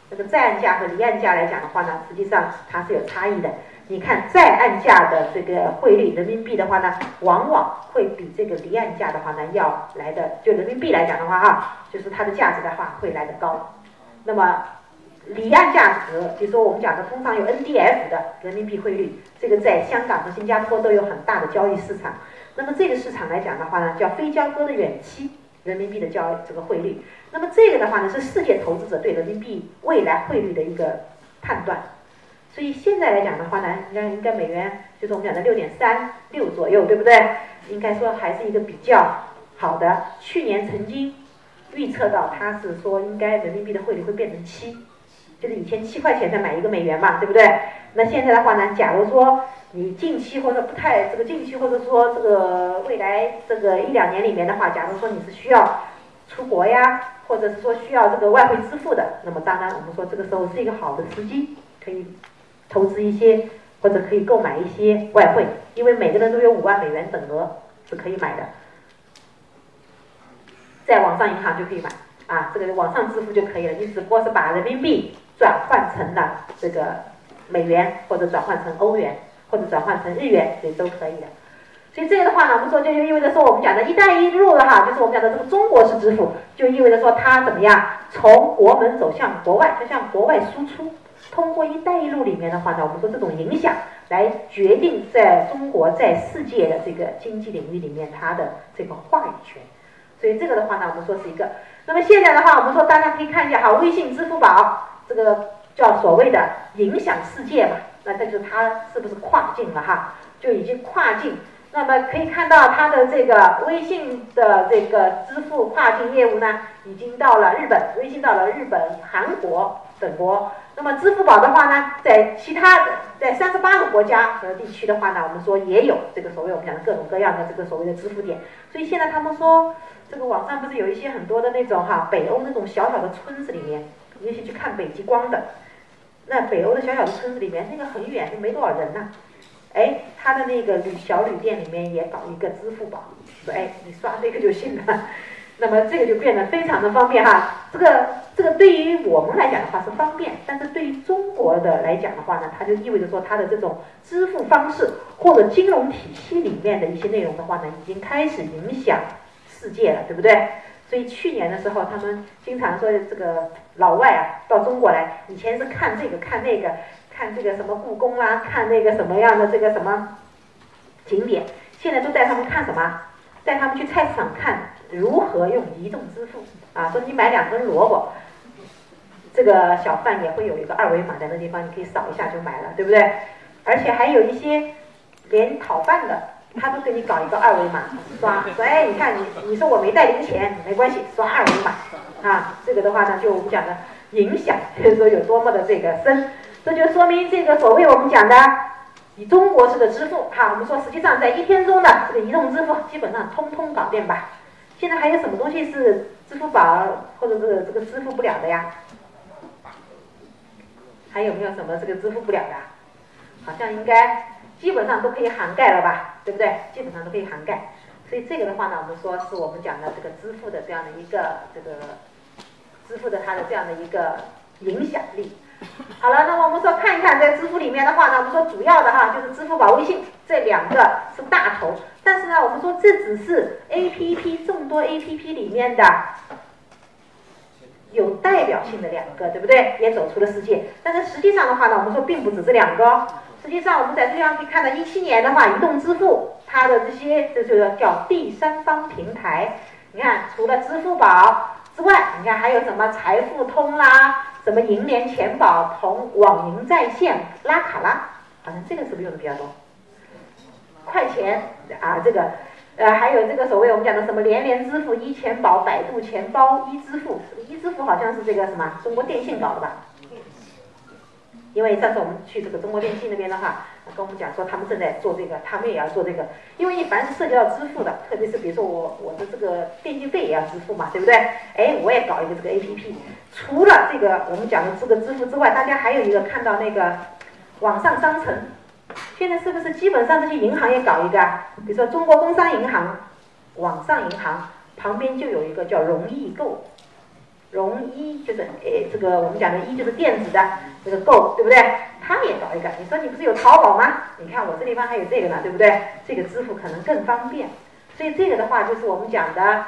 这个在岸价和离岸价来讲的话呢，实际上它是有差异的。你看在岸价的这个汇率，人民币的话呢，往往会比这个离岸价的话呢要来的，就人民币来讲的话哈，就是它的价值的话会来的高。那么离岸价格，比如说我们讲的通常有 NDF 的人民币汇率，这个在香港和新加坡都有很大的交易市场。那么这个市场来讲的话呢，叫非交割的远期人民币的交这个汇率。那么这个的话呢，是世界投资者对人民币未来汇率的一个判断。所以现在来讲的话呢，应该应该美元就是我们讲的六点三六左右，对不对？应该说还是一个比较好的。去年曾经预测到它是说应该人民币的汇率会变成七，就是以前七块钱才买一个美元嘛，对不对？那现在的话呢，假如说你近期或者不太这个近期或者说这个未来这个一两年里面的话，假如说你是需要。出国呀，或者是说需要这个外汇支付的，那么当然我们说这个时候是一个好的时机，可以投资一些或者可以购买一些外汇，因为每个人都有五万美元等额是可以买的，在网上银行就可以买啊，这个网上支付就可以了，你只不过是把人民币转换成了这个美元，或者转换成欧元，或者转换成日元，这都可以的。所以这个的话呢，我们说就意味着说，我们讲的一带一路的哈，就是我们讲的这个中国式支付，就意味着说它怎么样从国门走向国外，它向国外输出。通过一带一路里面的话呢，我们说这种影响来决定在中国在世界的这个经济领域里面它的这个话语权。所以这个的话呢，我们说是一个。那么现在的话，我们说大家可以看一下哈，微信、支付宝这个叫所谓的影响世界嘛，那这就是它是不是跨境了哈？就已经跨境。那么可以看到，它的这个微信的这个支付跨境业务呢，已经到了日本，微信到了日本、韩国等国。那么支付宝的话呢，在其他的在三十八个国家和地区的话呢，我们说也有这个所谓我们讲的各种各样的这个所谓的支付点。所以现在他们说，这个网上不是有一些很多的那种哈，北欧那种小小的村子里面，尤其去看北极光的，那北欧的小小的村子里面，那个很远，就没多少人呐。哎，他的那个旅小旅店里面也搞一个支付宝，说哎，你刷这个就行了。那么这个就变得非常的方便哈。这个这个对于我们来讲的话是方便，但是对于中国的来讲的话呢，它就意味着说它的这种支付方式或者金融体系里面的一些内容的话呢，已经开始影响世界了，对不对？所以去年的时候，他们经常说这个老外啊到中国来，以前是看这个看那个。看这个什么故宫啦，看那个什么样的这个什么景点，现在都带他们看什么？带他们去菜市场看如何用移动支付啊！说你买两根萝卜，这个小贩也会有一个二维码在那地方，你可以扫一下就买了，对不对？而且还有一些连讨饭的，他都给你搞一个二维码刷，说哎，你看你你说我没带零钱，没关系，刷二维码啊！这个的话呢，就我们讲的影响，就是说有多么的这个深。这就说明这个所谓我们讲的以中国式的支付，哈，我们说实际上在一天中的这个移动支付基本上通通搞定吧。现在还有什么东西是支付宝或者是这个支付不了的呀？还有没有什么这个支付不了的？好像应该基本上都可以涵盖了吧，对不对？基本上都可以涵盖。所以这个的话呢，我们说是我们讲的这个支付的这样的一个这个支付的它的这样的一个影响力。好了，那么我们说看一看在支付里面的话呢，我们说主要的哈就是支付宝、微信这两个是大头，但是呢，我们说这只是 A P P 众多 A P P 里面的有代表性的两个，对不对？也走出了世界，但是实际上的话呢，我们说并不止这两个。实际上我们在这地方可以看到，一七年的话，移动支付它的这些这就是叫第三方平台。你看，除了支付宝之外，你看还有什么财付通啦？什么银联钱宝、同网银在线、拉卡拉，好像这个是不是用的比较多？快钱啊，这个，呃，还有这个所谓我们讲的什么连连支付、一钱宝、百度钱包、一支付，一支付好像是这个什么中国电信搞的吧？因为上次我们去这个中国电信那边的话，跟我们讲说他们正在做这个，他们也要做这个。因为凡是涉及到支付的，特别是比如说我我的这个电信费也要支付嘛，对不对？哎，我也搞一个这个 A P P。除了这个我们讲的这个支付之外，大家还有一个看到那个网上商城，现在是不是基本上这些银行也搞一个？比如说中国工商银行网上银行旁边就有一个叫容易购。融一就是诶，这个我们讲的“一”就是电子的这个购，对不对？他也搞一个。你说你不是有淘宝吗？你看我这地方还有这个呢，对不对？这个支付可能更方便。所以这个的话，就是我们讲的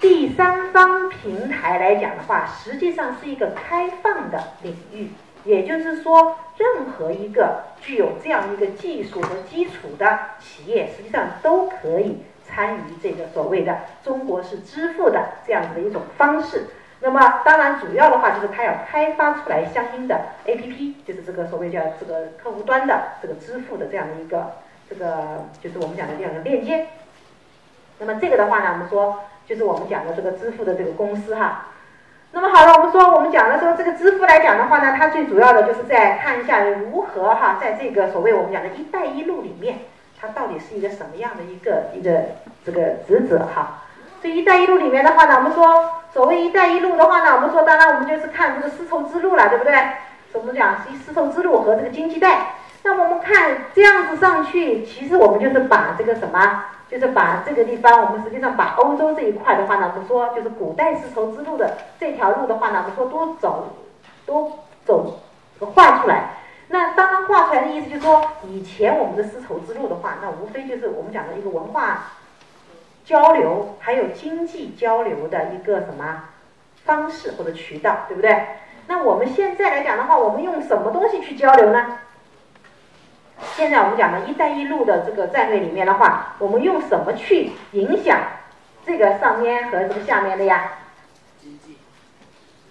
第三方平台来讲的话，实际上是一个开放的领域。也就是说，任何一个具有这样一个技术和基础的企业，实际上都可以参与这个所谓的中国式支付的这样子的一种方式。那么，当然，主要的话就是它要开发出来相应的 APP，就是这个所谓叫这个客户端的这个支付的这样的一个这个，就是我们讲的这样的链接。那么这个的话呢，我们说就是我们讲的这个支付的这个公司哈。那么好了，我们说我们讲的说这个支付来讲的话呢，它最主要的就是在看一下如何哈，在这个所谓我们讲的一带一路里面，它到底是一个什么样的一个一个这个职责哈。这一带一路里面的话呢，我们说所谓一带一路的话呢，我们说当然我们就是看这个丝绸之路了，对不对？怎么讲？丝绸之路和这个经济带。那么我们看这样子上去，其实我们就是把这个什么，就是把这个地方，我们实际上把欧洲这一块的话呢，我们说就是古代丝绸之路的这条路的话呢，我们说多走，多走，画出来。那当然画出来的意思就是说，以前我们的丝绸之路的话，那无非就是我们讲的一个文化交流，还有经济交流的一个什么方式或者渠道，对不对？那我们现在来讲的话，我们用什么东西去交流呢？现在我们讲的一带一路的这个战略里面的话，我们用什么去影响这个上面和这个下面的呀？经济，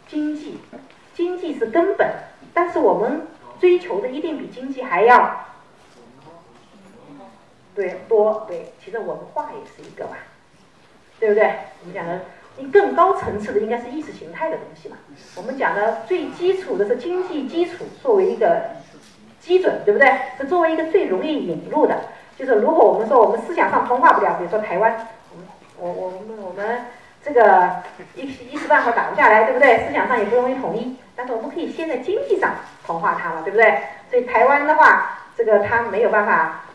经济，经济是根本，但是我们追求的一定比经济还要对多对，其实文化也是一个吧，对不对？我们讲的你更高层次的应该是意识形态的东西嘛。我们讲的最基础的是经济基础作为一个。基准对不对？是作为一个最容易引入的，就是如果我们说我们思想上同化不了，比如说台湾，我我我们我们这个一一时半会打不下来，对不对？思想上也不容易统一，但是我们可以先在经济上同化它嘛，对不对？所以台湾的话，这个它没有办法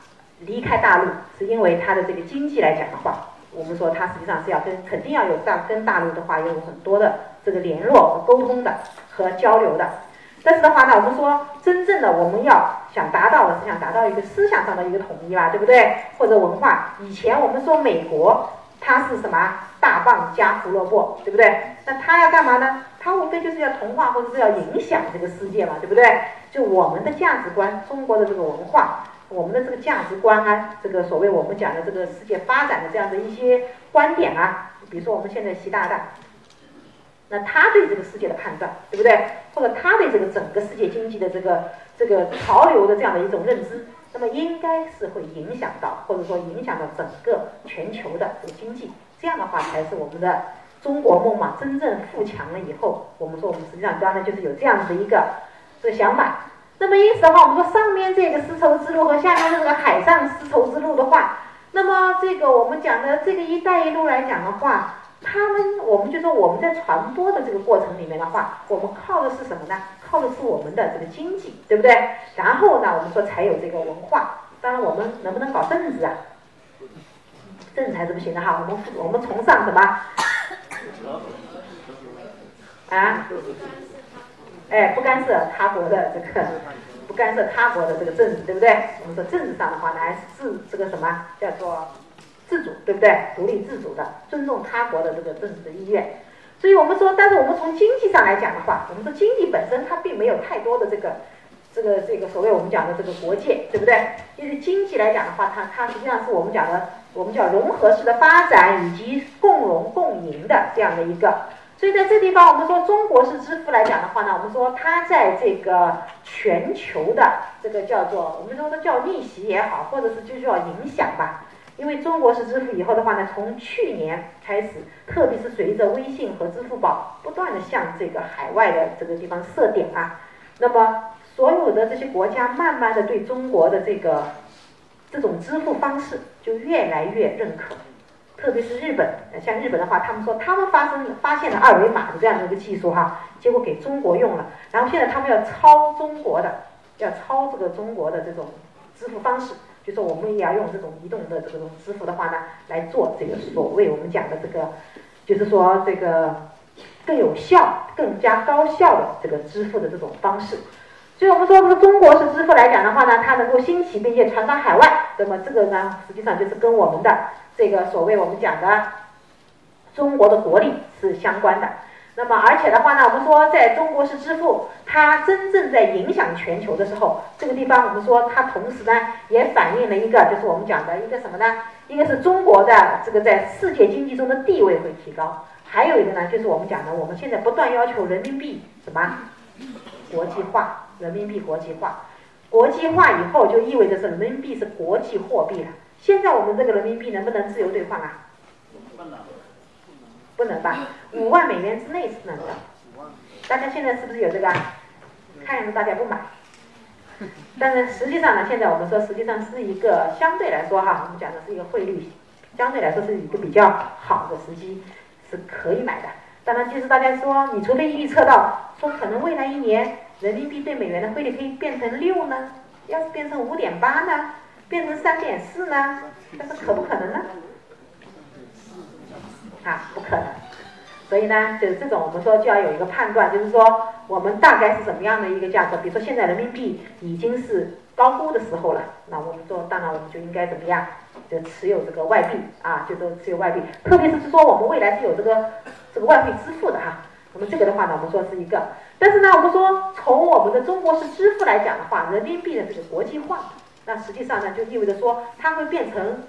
离开大陆，是因为它的这个经济来讲的话，我们说它实际上是要跟肯定要有大跟大陆的话有很多的这个联络和沟通的和交流的。但是的话呢，我们说真正的我们要想达到的是想达到一个思想上的一个统一吧，对不对？或者文化。以前我们说美国它是什么大棒加胡萝卜，对不对？那它要干嘛呢？它无非就是要同化或者是要影响这个世界嘛，对不对？就我们的价值观，中国的这个文化，我们的这个价值观啊，这个所谓我们讲的这个世界发展的这样的一些观点啊，比如说我们现在习大大。那他对这个世界的判断，对不对？或者他对这个整个世界经济的这个这个潮流的这样的一种认知，那么应该是会影响到，或者说影响到整个全球的这个经济。这样的话才是我们的中国梦嘛，真正富强了以后，我们说我们实际上刚才就是有这样子的一个这个想法。那么因此的话，我们说上面这个丝绸之路和下面这个海上丝绸之路的话，那么这个我们讲的这个“一带一路”来讲的话。他们，我们就说我们在传播的这个过程里面的话，我们靠的是什么呢？靠的是我们的这个经济，对不对？然后呢，我们说才有这个文化。当然，我们能不能搞政治啊？政治还是不行的哈。我们我们崇尚什么？啊？哎，不干涉他国的这个，不干涉他国的这个政治，对不对？我们说政治上的话呢，还是自这个什么叫做？自主对不对？独立自主的，尊重他国的这个政治的意愿。所以我们说，但是我们从经济上来讲的话，我们说经济本身它并没有太多的这个这个这个所谓我们讲的这个国界，对不对？因为经济来讲的话，它它实际上是我们讲的我们叫融合式的发展以及共荣共赢的这样的一个。所以在这地方，我们说中国式支付来讲的话呢，我们说它在这个全球的这个叫做我们说的叫逆袭也好，或者是就叫影响吧。因为中国式支付以后的话呢，从去年开始，特别是随着微信和支付宝不断的向这个海外的这个地方设点啊，那么所有的这些国家慢慢的对中国的这个这种支付方式就越来越认可，特别是日本，像日本的话，他们说他们发生发现了二维码的这样的一个技术哈，结果给中国用了，然后现在他们要抄中国的，要抄这个中国的这种支付方式。就说我们也要用这种移动的这种支付的话呢，来做这个所谓我们讲的这个，就是说这个更有效、更加高效的这个支付的这种方式。所以我们说这个中国式支付来讲的话呢，它能够兴起并且传到海外，那么这个呢，实际上就是跟我们的这个所谓我们讲的中国的国力是相关的。那么，而且的话呢，我们说，在中国式支付它真正在影响全球的时候，这个地方我们说它同时呢也反映了一个，就是我们讲的一个什么呢？一个是中国的这个在世界经济中的地位会提高，还有一个呢，就是我们讲的，我们现在不断要求人民币什么国际化，人民币国际化，国际化以后就意味着是人民币是国际货币了。现在我们这个人民币能不能自由兑换啊？不能。吧？五万美元之内是能的。大家现在是不是有这个？看样子大家不买。但是实际上呢，现在我们说实际上是一个相对来说哈，我们讲的是一个汇率相对来说是一个比较好的时机，是可以买的。当然，就是大家说，你除非预测到说可能未来一年人民币对美元的汇率可以变成六呢，要是变成五点八呢，变成三点四呢，但是可不可能呢？啊，不可能。所以呢，就是这种我们说就要有一个判断，就是说我们大概是怎么样的一个价格。比如说现在人民币已经是高估的时候了，那我们说当然我们就应该怎么样，就持有这个外币啊，就说持有外币。特别是说我们未来是有这个这个外汇支付的哈，那么这个的话呢，我们说是一个。但是呢，我们说从我们的中国式支付来讲的话，人民币的这个国际化，那实际上呢就意味着说它会变成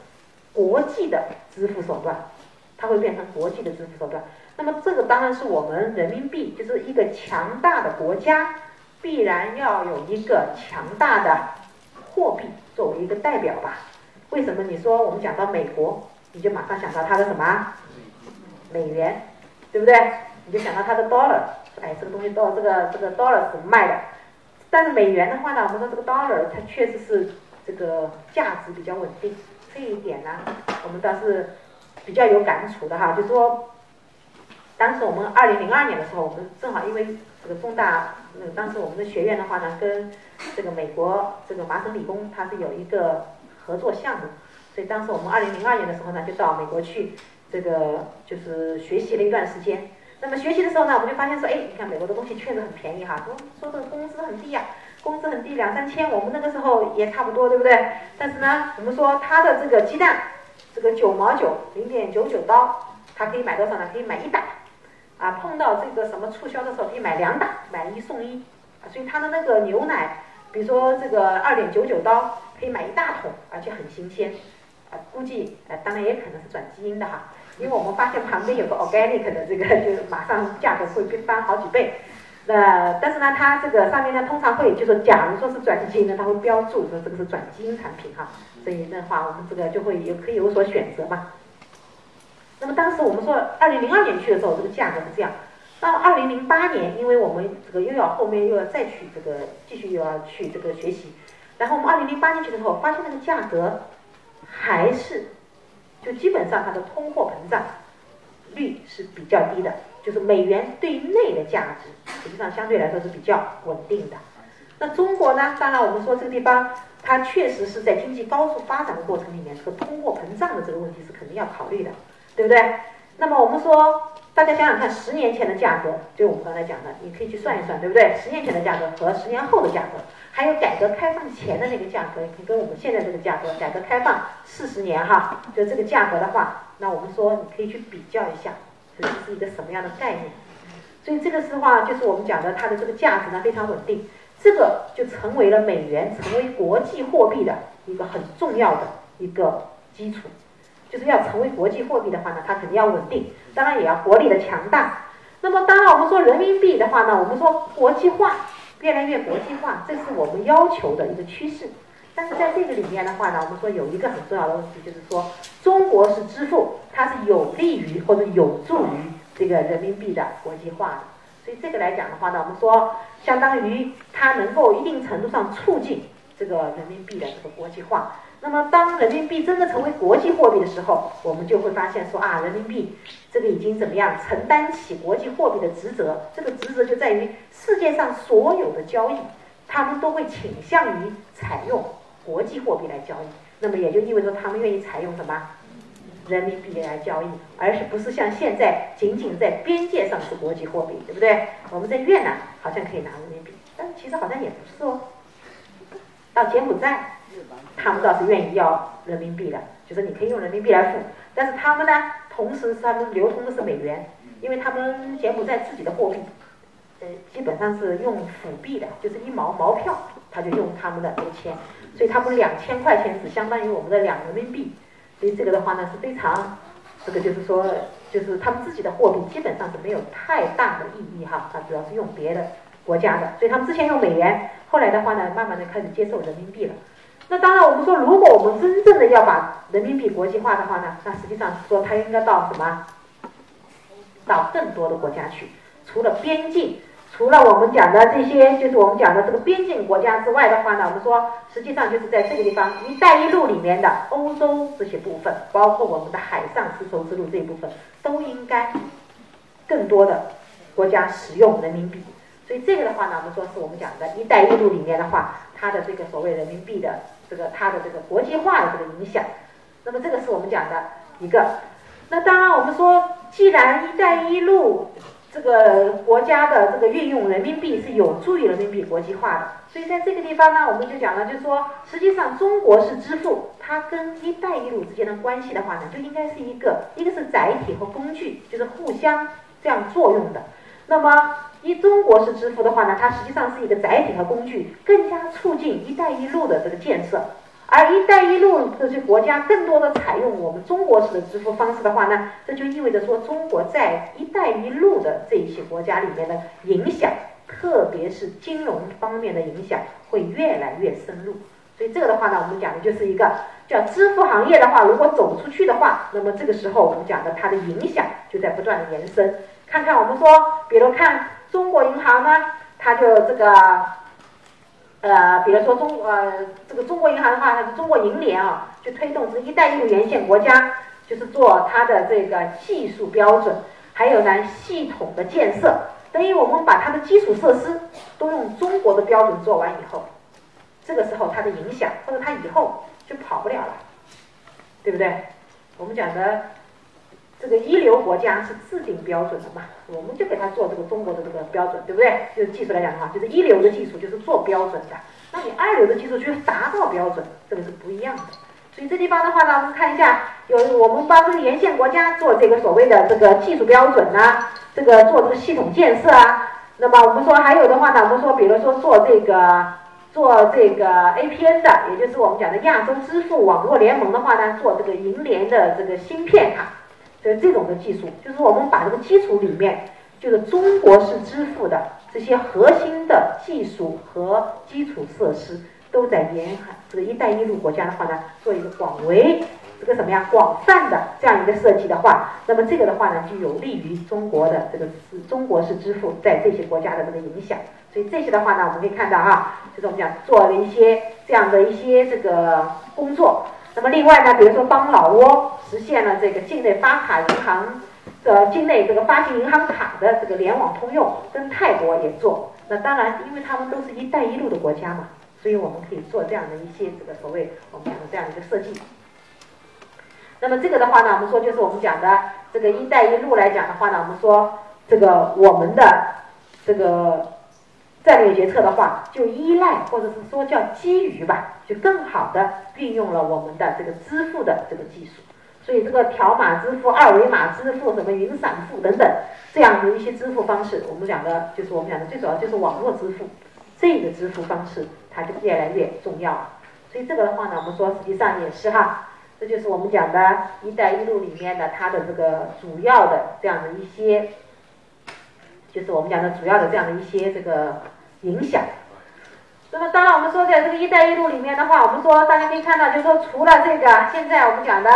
国际的支付手段，它会变成国际的支付手段。那么这个当然是我们人民币就是一个强大的国家，必然要有一个强大的货币作为一个代表吧？为什么你说我们讲到美国，你就马上想到它的什么美元，对不对？你就想到它的 dollar，哎，这个东西到这个这个 dollar 怎么卖的？但是美元的话呢，我们说这个 dollar 它确实是这个价值比较稳定，这一点呢，我们倒是比较有感触的哈，就说。当时我们二零零二年的时候，我们正好因为这个重大，呃，当时我们的学院的话呢，跟这个美国这个麻省理工，它是有一个合作项目，所以当时我们二零零二年的时候呢，就到美国去，这个就是学习了一段时间。那么学习的时候呢，我们就发现说，哎，你看美国的东西确实很便宜哈，说说这个工资很低呀，工资很低，两三千，我们那个时候也差不多，对不对？但是呢，我们说它的这个鸡蛋，这个九毛九，零点九九刀，它可以买多少呢？可以买一打。啊，碰到这个什么促销的时候，可以买两打，买一送一，啊，所以它的那个牛奶，比如说这个二点九九刀，可以买一大桶，而且很新鲜，估计呃，当然也可能是转基因的哈，因为我们发现旁边有个 organic 的这个，就马上价格会翻好几倍，那但是呢，它这个上面呢，通常会就说，假如说是转基因的，它会标注说这个是转基因产品哈，所以的话，我们这个就会有可以有所选择嘛。那么当时我们说，二零零二年去的时候，这个价格是这样。到二零零八年，因为我们这个又要后面又要再去这个继续又要去这个学习，然后我们二零零八年去的时候，发现那个价格还是就基本上它的通货膨胀率是比较低的，就是美元对内的价值实际上相对来说是比较稳定的。那中国呢？当然我们说这个地方它确实是在经济高速发展的过程里面，这个通货膨胀的这个问题是肯定要考虑的。对不对？那么我们说，大家想想看，十年前的价格，就我们刚才讲的，你可以去算一算，对不对？十年前的价格和十年后的价格，还有改革开放前的那个价格，跟我们现在这个价格，改革开放四十年哈，就这个价格的话，那我们说你可以去比较一下，这是一个什么样的概念？所以这个的话，就是我们讲的它的这个价值呢非常稳定，这个就成为了美元成为国际货币的一个很重要的一个基础。就是要成为国际货币的话呢，它肯定要稳定，当然也要国力的强大。那么当然我们说人民币的话呢，我们说国际化越来越国际化，这是我们要求的一个趋势。但是在这个里面的话呢，我们说有一个很重要的问题，就是说中国是支付，它是有利于或者有助于这个人民币的国际化的。所以这个来讲的话呢，我们说相当于它能够一定程度上促进这个人民币的这个国际化。那么，当人民币真的成为国际货币的时候，我们就会发现说啊，人民币这个已经怎么样承担起国际货币的职责？这个职责就在于世界上所有的交易，他们都会倾向于采用国际货币来交易。那么也就意味着他们愿意采用什么人民币来交易，而是不是像现在仅仅在边界上是国际货币，对不对？我们在越南好像可以拿人民币，但其实好像也不是哦。到柬埔寨。他们倒是愿意要人民币的，就是你可以用人民币来付，但是他们呢，同时他们流通的是美元，因为他们柬埔寨自己的货币，呃，基本上是用辅币的，就是一毛毛票，他就用他们的这个钱，所以他们两千块钱是相当于我们的两人民币，所以这个的话呢是非常，这个就是说，就是他们自己的货币基本上是没有太大的意义哈，他主要是用别的国家的，所以他们之前用美元，后来的话呢，慢慢的开始接受人民币了。那当然，我们说，如果我们真正的要把人民币国际化的话呢，那实际上是说它应该到什么？到更多的国家去，除了边境除了我们讲的这些，就是我们讲的这个边境国家之外的话呢，我们说实际上就是在这个地方“一带一路”里面的欧洲这些部分，包括我们的海上丝绸之路这一部分，都应该更多的国家使用人民币。所以这个的话呢，我们说是我们讲的“一带一路”里面的话，它的这个所谓人民币的这个它的这个国际化的这个影响。那么这个是我们讲的一个。那当然我们说，既然“一带一路”这个国家的这个运用人民币是有助于人民币国际化的，所以在这个地方呢，我们就讲了，就是说，实际上中国式支付它跟“一带一路”之间的关系的话呢，就应该是一个，一个是载体和工具，就是互相这样作用的。那么，一中国式支付的话呢，它实际上是一个载体和工具，更加促进“一带一路”的这个建设。而“一带一路”这些国家更多的采用我们中国式的支付方式的话呢，这就意味着说，中国在“一带一路”的这一些国家里面的影响，特别是金融方面的影响，会越来越深入。所以这个的话呢，我们讲的就是一个叫支付行业的话，如果走出去的话，那么这个时候我们讲的它的影响就在不断的延伸。看看我们说，比如看中国银行呢，它就这个。呃，比如说中呃这个中国银行的话，它是中国银联啊，就推动这“一带一路”沿线国家，就是做它的这个技术标准，还有呢系统的建设。等于我们把它的基础设施都用中国的标准做完以后，这个时候它的影响或者它以后就跑不了了，对不对？我们讲的。这个一流国家是制定标准的嘛，我们就给他做这个中国的这个标准，对不对？就是技术来讲的话，就是一流的技术就是做标准的，那你二流的技术去达到标准，这个是不一样的。所以这地方的话呢，我们看一下，有我们帮这个沿线国家做这个所谓的这个技术标准呐，这个做这个系统建设啊。那么我们说还有的话呢，我们说比如说做这个做这个 APN 的，也就是我们讲的亚洲支付网络联盟的话呢，做这个银联的这个芯片卡。所以这种的技术，就是我们把这个基础里面，就是中国式支付的这些核心的技术和基础设施，都在沿海这个“一带一路”国家的话呢，做一个广为这个什么呀广泛的这样一个设计的话，那么这个的话呢，就有利于中国的这个中国式支付在这些国家的这个影响。所以这些的话呢，我们可以看到哈，就是我们讲做了一些这样的一些这个工作。那么另外呢，比如说帮老挝实现了这个境内发卡银行的境内这个发行银行卡的这个联网通用，跟泰国也做。那当然，因为他们都是一带一路的国家嘛，所以我们可以做这样的一些这个所谓我们讲的这样一个设计。那么这个的话呢，我们说就是我们讲的这个一带一路来讲的话呢，我们说这个我们的这个。战略决策的话，就依赖或者是说叫基于吧，就更好的运用了我们的这个支付的这个技术。所以这个条码支付、二维码支付、什么云闪付等等这样的一些支付方式，我们讲的就是我们讲的最主要就是网络支付这个支付方式，它就越来越重要。所以这个的话呢，我们说实际上也是哈，这就是我们讲的一带一路里面的它的这个主要的这样的一些，就是我们讲的主要的这样的一些这个。影响。那么，当然，我们说在这个“一带一路”里面的话，我们说大家可以看到，就是说，除了这个，现在我们讲的，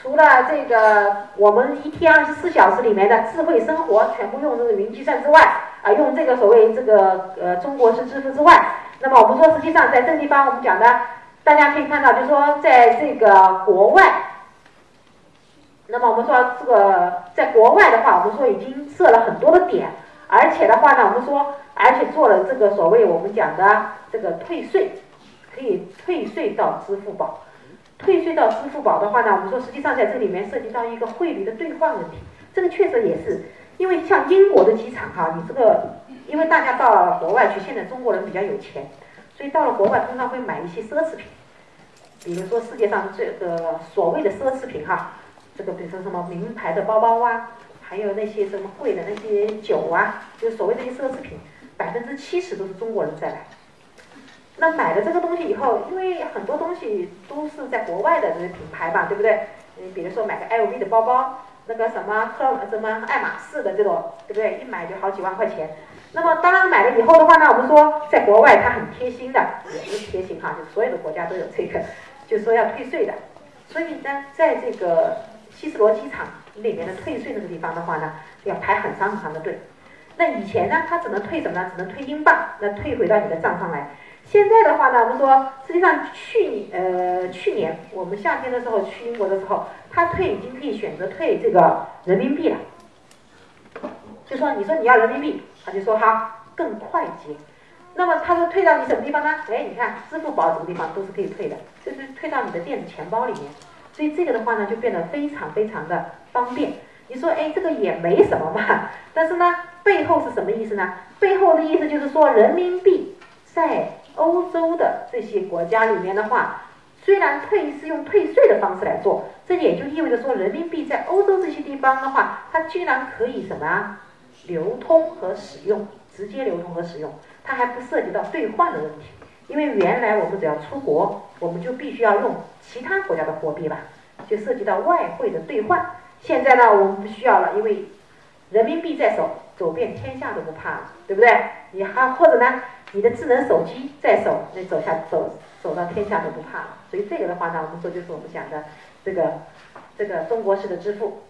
除了这个我们一天二十四小时里面的智慧生活全部用这个云计算之外，啊，用这个所谓这个呃中国式支付之外，那么我们说实际上在这地方我们讲的，大家可以看到，就是说在这个国外，那么我们说这个在国外的话，我们说已经设了很多的点，而且的话呢，我们说。而且做了这个所谓我们讲的这个退税，可以退税到支付宝。退税到支付宝的话呢，我们说实际上在这里面涉及到一个汇率的兑换问题。这个确实也是，因为像英国的机场哈，你这个因为大家到国外去，现在中国人比较有钱，所以到了国外通常会买一些奢侈品，比如说世界上这个所谓的奢侈品哈，这个比如说什么名牌的包包啊，还有那些什么贵的那些酒啊，就所谓这些奢侈品。百分之七十都是中国人在买，那买了这个东西以后，因为很多东西都是在国外的这些品牌嘛，对不对？你比如说买个 LV 的包包，那个什么什么爱马仕的这种，对不对？一买就好几万块钱。那么当然买了以后的话呢，我们说在国外它很贴心的，也不是贴心哈，就所有的国家都有这个，就说要退税的。所以呢，在这个希斯罗机场里面的退税那个地方的话呢，要排很长很长的队。那以前呢，他只能退什么呢？只能退英镑，那退回到你的账上来。现在的话呢，我们说实际上去呃去年我们夏天的时候去英国的时候，他退已经可以选择退这个人民币了。就说你说你要人民币，他就说哈更快捷。那么他说退到你什么地方呢？哎，你看支付宝这个地方都是可以退的，就是退到你的电子钱包里面。所以这个的话呢，就变得非常非常的方便。你说哎，这个也没什么嘛。但是呢，背后是什么意思呢？背后的意思就是说，人民币在欧洲的这些国家里面的话，虽然退是用退税的方式来做，这也就意味着说，人民币在欧洲这些地方的话，它居然可以什么啊流通和使用，直接流通和使用。它还不涉及到兑换的问题，因为原来我们只要出国，我们就必须要用其他国家的货币吧，就涉及到外汇的兑换。现在呢，我们不需要了，因为人民币在手，走遍天下都不怕了，对不对？你还或者呢，你的智能手机在手，那走下走走到天下都不怕了。所以这个的话呢，我们说就是我们讲的这个这个中国式的支付。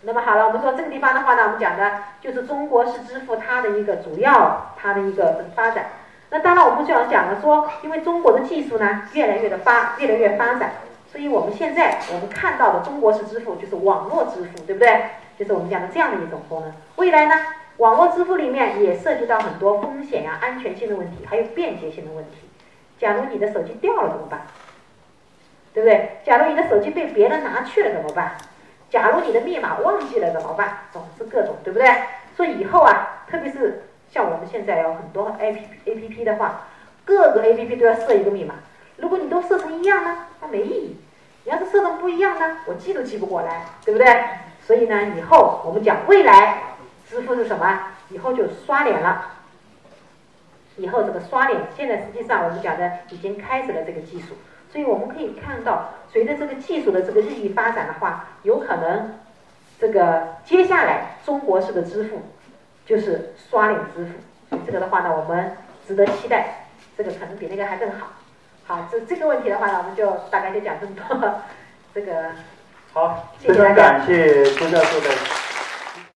那么好了，我们说这个地方的话呢，我们讲的就是中国式支付它的一个主要它的一个发展。那当然我们就要讲了说，因为中国的技术呢越来越的发越来越发展，所以我们现在我们看到的中国式支付就是网络支付，对不对？就是我们讲的这样的一种功能。未来呢，网络支付里面也涉及到很多风险呀、安全性的问题，还有便捷性的问题。假如你的手机掉了怎么办？对不对？假如你的手机被别人拿去了怎么办？假如你的密码忘记了怎么办？总之各种，对不对？所以以后啊，特别是像我们现在有很多 A P A P P 的话，各个 A P P 都要设一个密码。如果你都设成一样呢，那没意义。你要是设成不一样呢，我记都记不过来，对不对？所以呢，以后我们讲未来支付是什么？以后就刷脸了。以后这个刷脸，现在实际上我们讲的已经开始了这个技术。所以我们可以看到，随着这个技术的这个日益发展的话，有可能这个接下来中国式的支付就是刷脸支付。这个的话呢，我们值得期待，这个可能比那个还更好。好，这这个问题的话呢，我们就大概就讲这么多。这个好，非常感谢朱教授的。